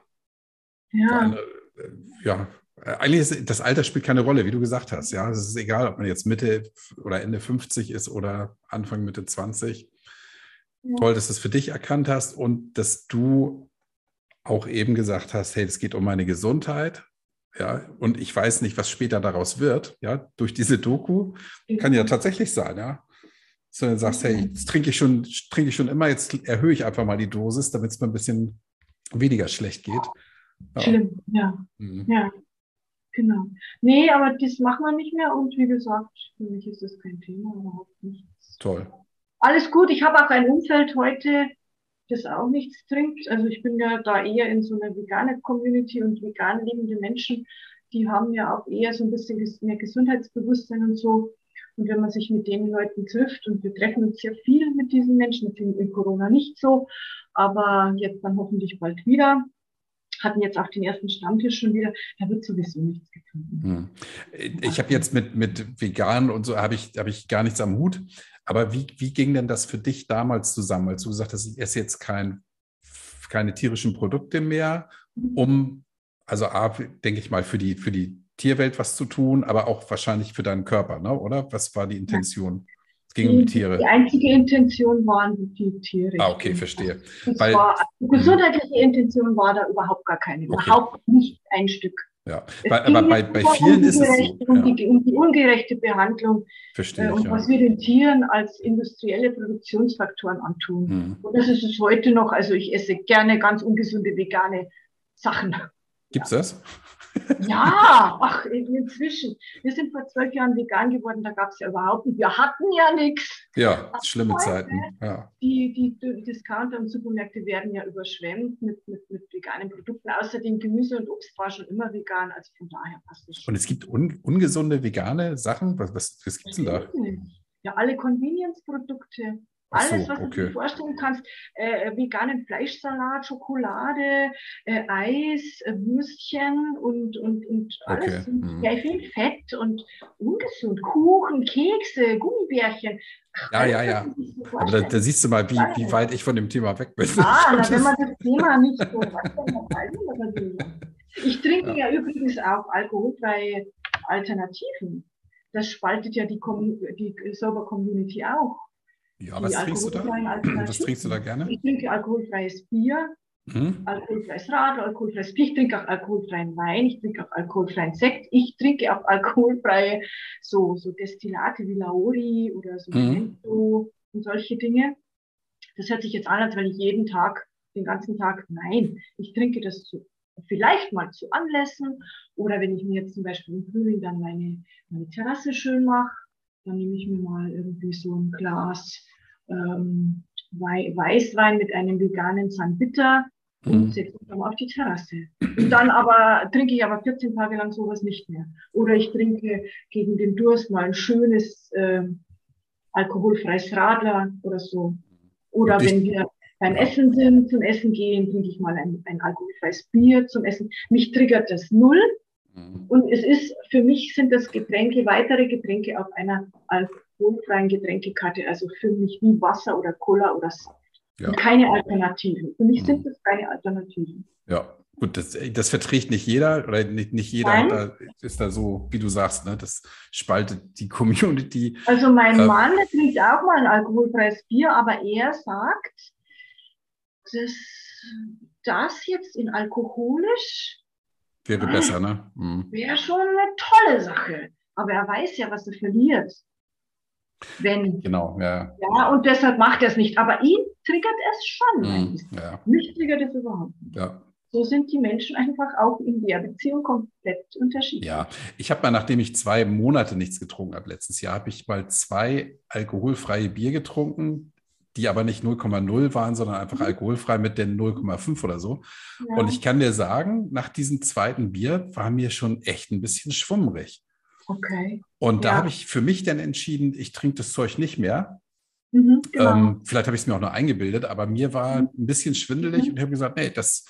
ja. Eine,
äh, ja, eigentlich ist das Alter spielt keine Rolle, wie du gesagt hast. Ja, es ist egal, ob man jetzt Mitte oder Ende 50 ist oder Anfang Mitte 20. Toll, dass du es für dich erkannt hast und dass du auch eben gesagt hast, hey, es geht um meine Gesundheit. Ja, und ich weiß nicht, was später daraus wird, ja, durch diese Doku. Kann ja tatsächlich sein, ja. So, dann sagst, hey, jetzt trinke ich schon, trinke ich schon immer, jetzt erhöhe ich einfach mal die Dosis, damit es mir ein bisschen weniger schlecht geht.
Ja. Schlimm, ja. Mhm. Ja, genau. Nee, aber das machen wir nicht mehr und wie gesagt, für mich ist das kein Thema, überhaupt nichts.
Toll
alles gut. Ich habe auch ein Umfeld heute, das auch nichts trinkt. Also ich bin ja da eher in so einer veganen Community und vegan lebende Menschen, die haben ja auch eher so ein bisschen mehr Gesundheitsbewusstsein und so. Und wenn man sich mit den Leuten trifft, und wir treffen uns sehr viel mit diesen Menschen, das ist in Corona nicht so, aber jetzt dann hoffentlich bald wieder, hatten jetzt auch den ersten Stammtisch schon wieder, da wird sowieso nichts gefunden.
Hm. Ich habe jetzt mit, mit vegan und so habe ich, habe ich gar nichts am Hut. Aber wie, wie ging denn das für dich damals zusammen, als du gesagt hast, ich esse jetzt kein, keine tierischen Produkte mehr, um, also A, denke ich mal, für die, für die Tierwelt was zu tun, aber auch wahrscheinlich für deinen Körper, ne? oder? Was war die Intention? Es ging um die Tiere.
Die einzige Intention waren die Tiere.
Ah, okay, verstehe.
Weil, war, die gesundheitliche Intention war da überhaupt gar keine. Okay. Überhaupt nicht ein Stück.
Ja, bei, aber bei, bei vielen
um
ist es so.
Um, ja. die, um die ungerechte Behandlung
Verstehe
äh, und
ja.
was wir den Tieren als industrielle Produktionsfaktoren antun.
Hm.
Und das ist es heute noch. Also ich esse gerne ganz ungesunde vegane Sachen.
Gibt's das?
Ja, ach, inzwischen. Wir sind vor zwölf Jahren vegan geworden, da gab es ja überhaupt nicht. Wir hatten ja nichts.
Ja, schlimme Zeiten. Ja.
Die, die, die Discounter und Supermärkte werden ja überschwemmt mit, mit, mit veganen Produkten. Außerdem Gemüse und Obst war schon immer vegan, also von daher passt es schon.
Und es gibt un, ungesunde vegane Sachen? Was, was, was gibt es denn da?
Ja, alle Convenience-Produkte. Alles, so, was okay. du dir vorstellen kannst, äh, veganen Fleischsalat, Schokolade, äh, Eis, äh, Würstchen und, und, und alles.
Okay. Mhm.
Sehr viel Fett und ungesund. Kuchen, Kekse, Gummibärchen.
Ja, ja, ja. Aber da, da, siehst du mal, wie, wie weit ich von dem Thema weg bin.
Ah, na, wenn man das Thema nicht so Ich trinke ja. ja übrigens auch alkoholfreie Alternativen. Das spaltet ja die, die Sober Community auch.
Ja, was trinkst du da? Was trinkst du da gerne?
Ich trinke alkoholfreies Bier,
mhm.
alkoholfreies Radler, alkoholfreies Bier. Ich trinke auch alkoholfreien Wein, ich trinke auch alkoholfreien Sekt. Ich trinke auch alkoholfreie so, so Destillate wie Laori oder so
Mhm.
und solche Dinge. Das hört sich jetzt an, als wenn ich jeden Tag, den ganzen Tag, nein, ich trinke das zu, vielleicht mal zu Anlässen oder wenn ich mir jetzt zum Beispiel im Frühling dann meine, meine Terrasse schön mache, dann nehme ich mir mal irgendwie so ein Glas ähm, Weißwein mit einem veganen Sanbitter und
Mhm.
setze mich dann auf die Terrasse. Und dann aber trinke ich aber 14 Tage lang sowas nicht mehr. Oder ich trinke gegen den Durst mal ein schönes ähm, alkoholfreies Radler oder so. Oder
ich-
wenn wir beim Essen sind, zum Essen gehen, trinke ich mal ein, ein alkoholfreies Bier zum Essen. Mich triggert das null.
Mhm.
Und es ist, für mich sind das Getränke, weitere Getränke auf einer alkoholfreien Getränkekarte, also für mich wie Wasser oder Cola oder Saft.
Ja.
Keine Alternativen. Für mich
Mhm.
sind das keine Alternativen.
Ja, gut, das, das verträgt nicht jeder oder nicht, nicht jeder da, ist da so, wie du sagst, ne? das spaltet die Community.
Also mein
Ähm.
Mann, trinkt auch mal ein alkoholfreies Bier, aber er sagt, dass das jetzt in alkoholisch
Wäre besser, ne? Mhm.
wäre schon eine tolle Sache. Aber er weiß ja, was er verliert. Wenn
Genau, ja.
Ja, und deshalb macht er es nicht. Aber ihn triggert es schon.
Mhm. Ja,
Mich triggert es überhaupt nicht.
ja.
So sind die Menschen einfach auch in der Beziehung komplett unterschiedlich.
Ja, ich habe mal, nachdem ich zwei Monate nichts getrunken habe letztes Jahr, habe ich mal zwei alkoholfreie Bier getrunken, die aber nicht 0,0 waren, sondern einfach
Mhm.
alkoholfrei mit den 0,5 oder so.
Ja.
Und ich kann dir sagen, nach diesem zweiten Bier war mir schon echt ein bisschen schwummrig.
okay.
Und da
Ja.
habe ich für mich dann entschieden, ich trinke das Zeug nicht mehr.
Mhm, genau.
Ähm, vielleicht habe ich es mir auch nur eingebildet, aber mir war
Mhm.
ein bisschen schwindelig
Mhm.
und ich habe gesagt, nee, das,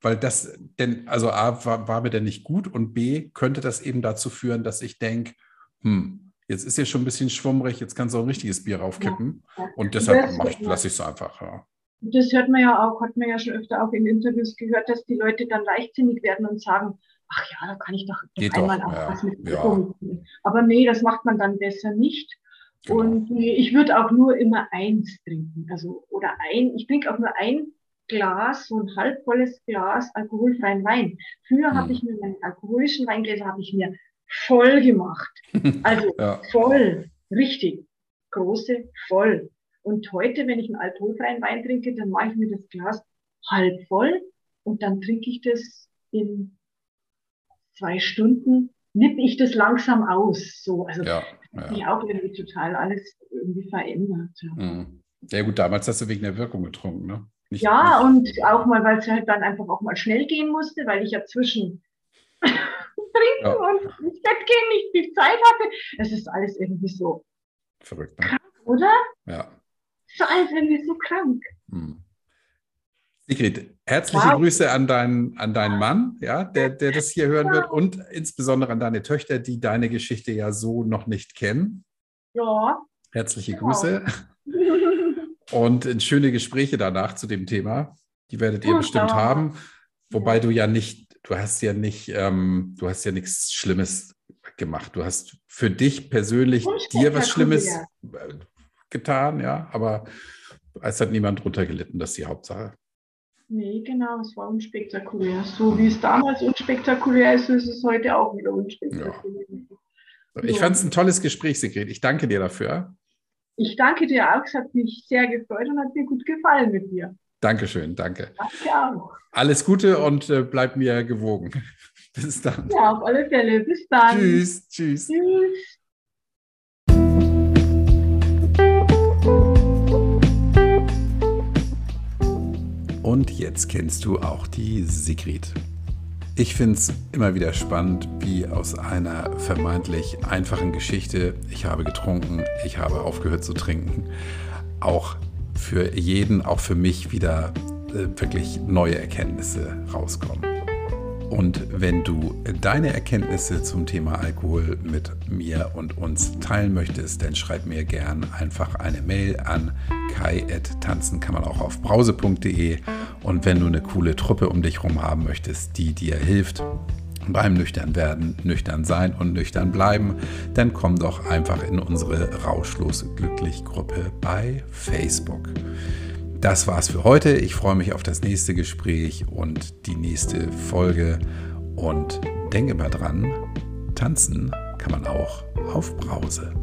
weil das, denn, also A, war, war mir denn nicht gut und B, könnte das eben dazu führen, dass ich denke, hm, jetzt ist ja schon ein bisschen schwummrig, jetzt kannst du auch ein richtiges Bier raufkippen.
Ja.
Und deshalb lasse ich es einfach. Ja.
Das hört man ja auch, hat man ja schon öfter auch in Interviews gehört, dass die Leute dann leichtsinnig werden und sagen, ach ja, da kann ich doch, doch
Geht doch,
einmal auch
ja,
was mit
ja.
Aber nee, das macht man dann besser nicht.
Genau.
Und nee, ich würde auch nur immer eins trinken. Also, oder ein, ich trinke auch nur ein Glas, so ein halbvolles Glas alkoholfreien Wein. Früher
Hm.
habe ich mir meine alkoholischen Weingläser habe ich mir voll gemacht. Also
Ja.
voll, richtig. Große, voll. Und heute, wenn ich einen alkoholfreien Wein trinke, dann mache ich mir das Glas halb voll und dann trinke ich das in zwei Stunden, nippe ich das langsam aus. So, also
Ja, ja.
auch irgendwie total alles irgendwie verändert. Ja,
Mhm. ja, gut, damals hast du wegen der Wirkung getrunken, ne? Nicht,
ja
nicht,
und auch mal, weil es halt dann einfach auch mal schnell gehen musste, weil ich ja zwischen Trinken
Ja.
und ins Bett gehen nicht viel Zeit hatte. Es ist alles irgendwie so,
verrückt, ne?
oder?
Ja.
Es ist alles irgendwie so krank.
Hm. Sigrid, herzliche
Wow.
Grüße an deinen, an deinen Mann, ja, der, der das hier hören wird und insbesondere an deine Töchter, die deine Geschichte ja so noch nicht kennen.
Ja.
Herzliche
Genau.
Grüße und schöne Gespräche danach zu dem Thema. Die werdet ihr
Ja,
bestimmt
ja.
haben. Wobei du ja nicht, du hast ja nicht, ähm, du hast ja nichts Schlimmes gemacht. Du hast für dich persönlich dir was Schlimmes, getan, ja, aber es hat niemand drunter gelitten, das ist die Hauptsache.
Nee, genau, es war unspektakulär. So wie es damals unspektakulär ist, ist es heute auch wieder unspektakulär.
Ja. Ich fand es ein tolles Gespräch, Sigrid. Ich danke dir dafür.
Ich danke dir auch. Es hat mich sehr gefreut und hat mir gut gefallen mit dir.
Dankeschön, danke.
Danke auch.
Alles Gute und äh, bleib mir gewogen. Bis dann.
Ja, auf alle Fälle. Bis dann.
Tschüss, tschüss. Tschüss. Und jetzt kennst du auch die Sigrid. Ich finde es immer wieder spannend, wie aus einer vermeintlich einfachen Geschichte, ich habe getrunken, ich habe aufgehört zu trinken, auch für jeden, auch für mich wieder äh, wirklich neue Erkenntnisse rauskommen. Und wenn du deine Erkenntnisse zum Thema Alkohol mit mir und uns teilen möchtest, dann schreib mir gern einfach eine Mail an kai.tanzen kann man auch auf brause.de. Und wenn du eine coole Truppe um dich herum haben möchtest, die dir hilft, beim nüchtern werden, nüchtern sein und nüchtern bleiben, dann komm doch einfach in unsere Rauschlos glücklich Gruppe bei Facebook. Das war's für heute. Ich freue mich auf das nächste Gespräch und die nächste Folge. Und denke mal dran, tanzen kann man auch auf Brause.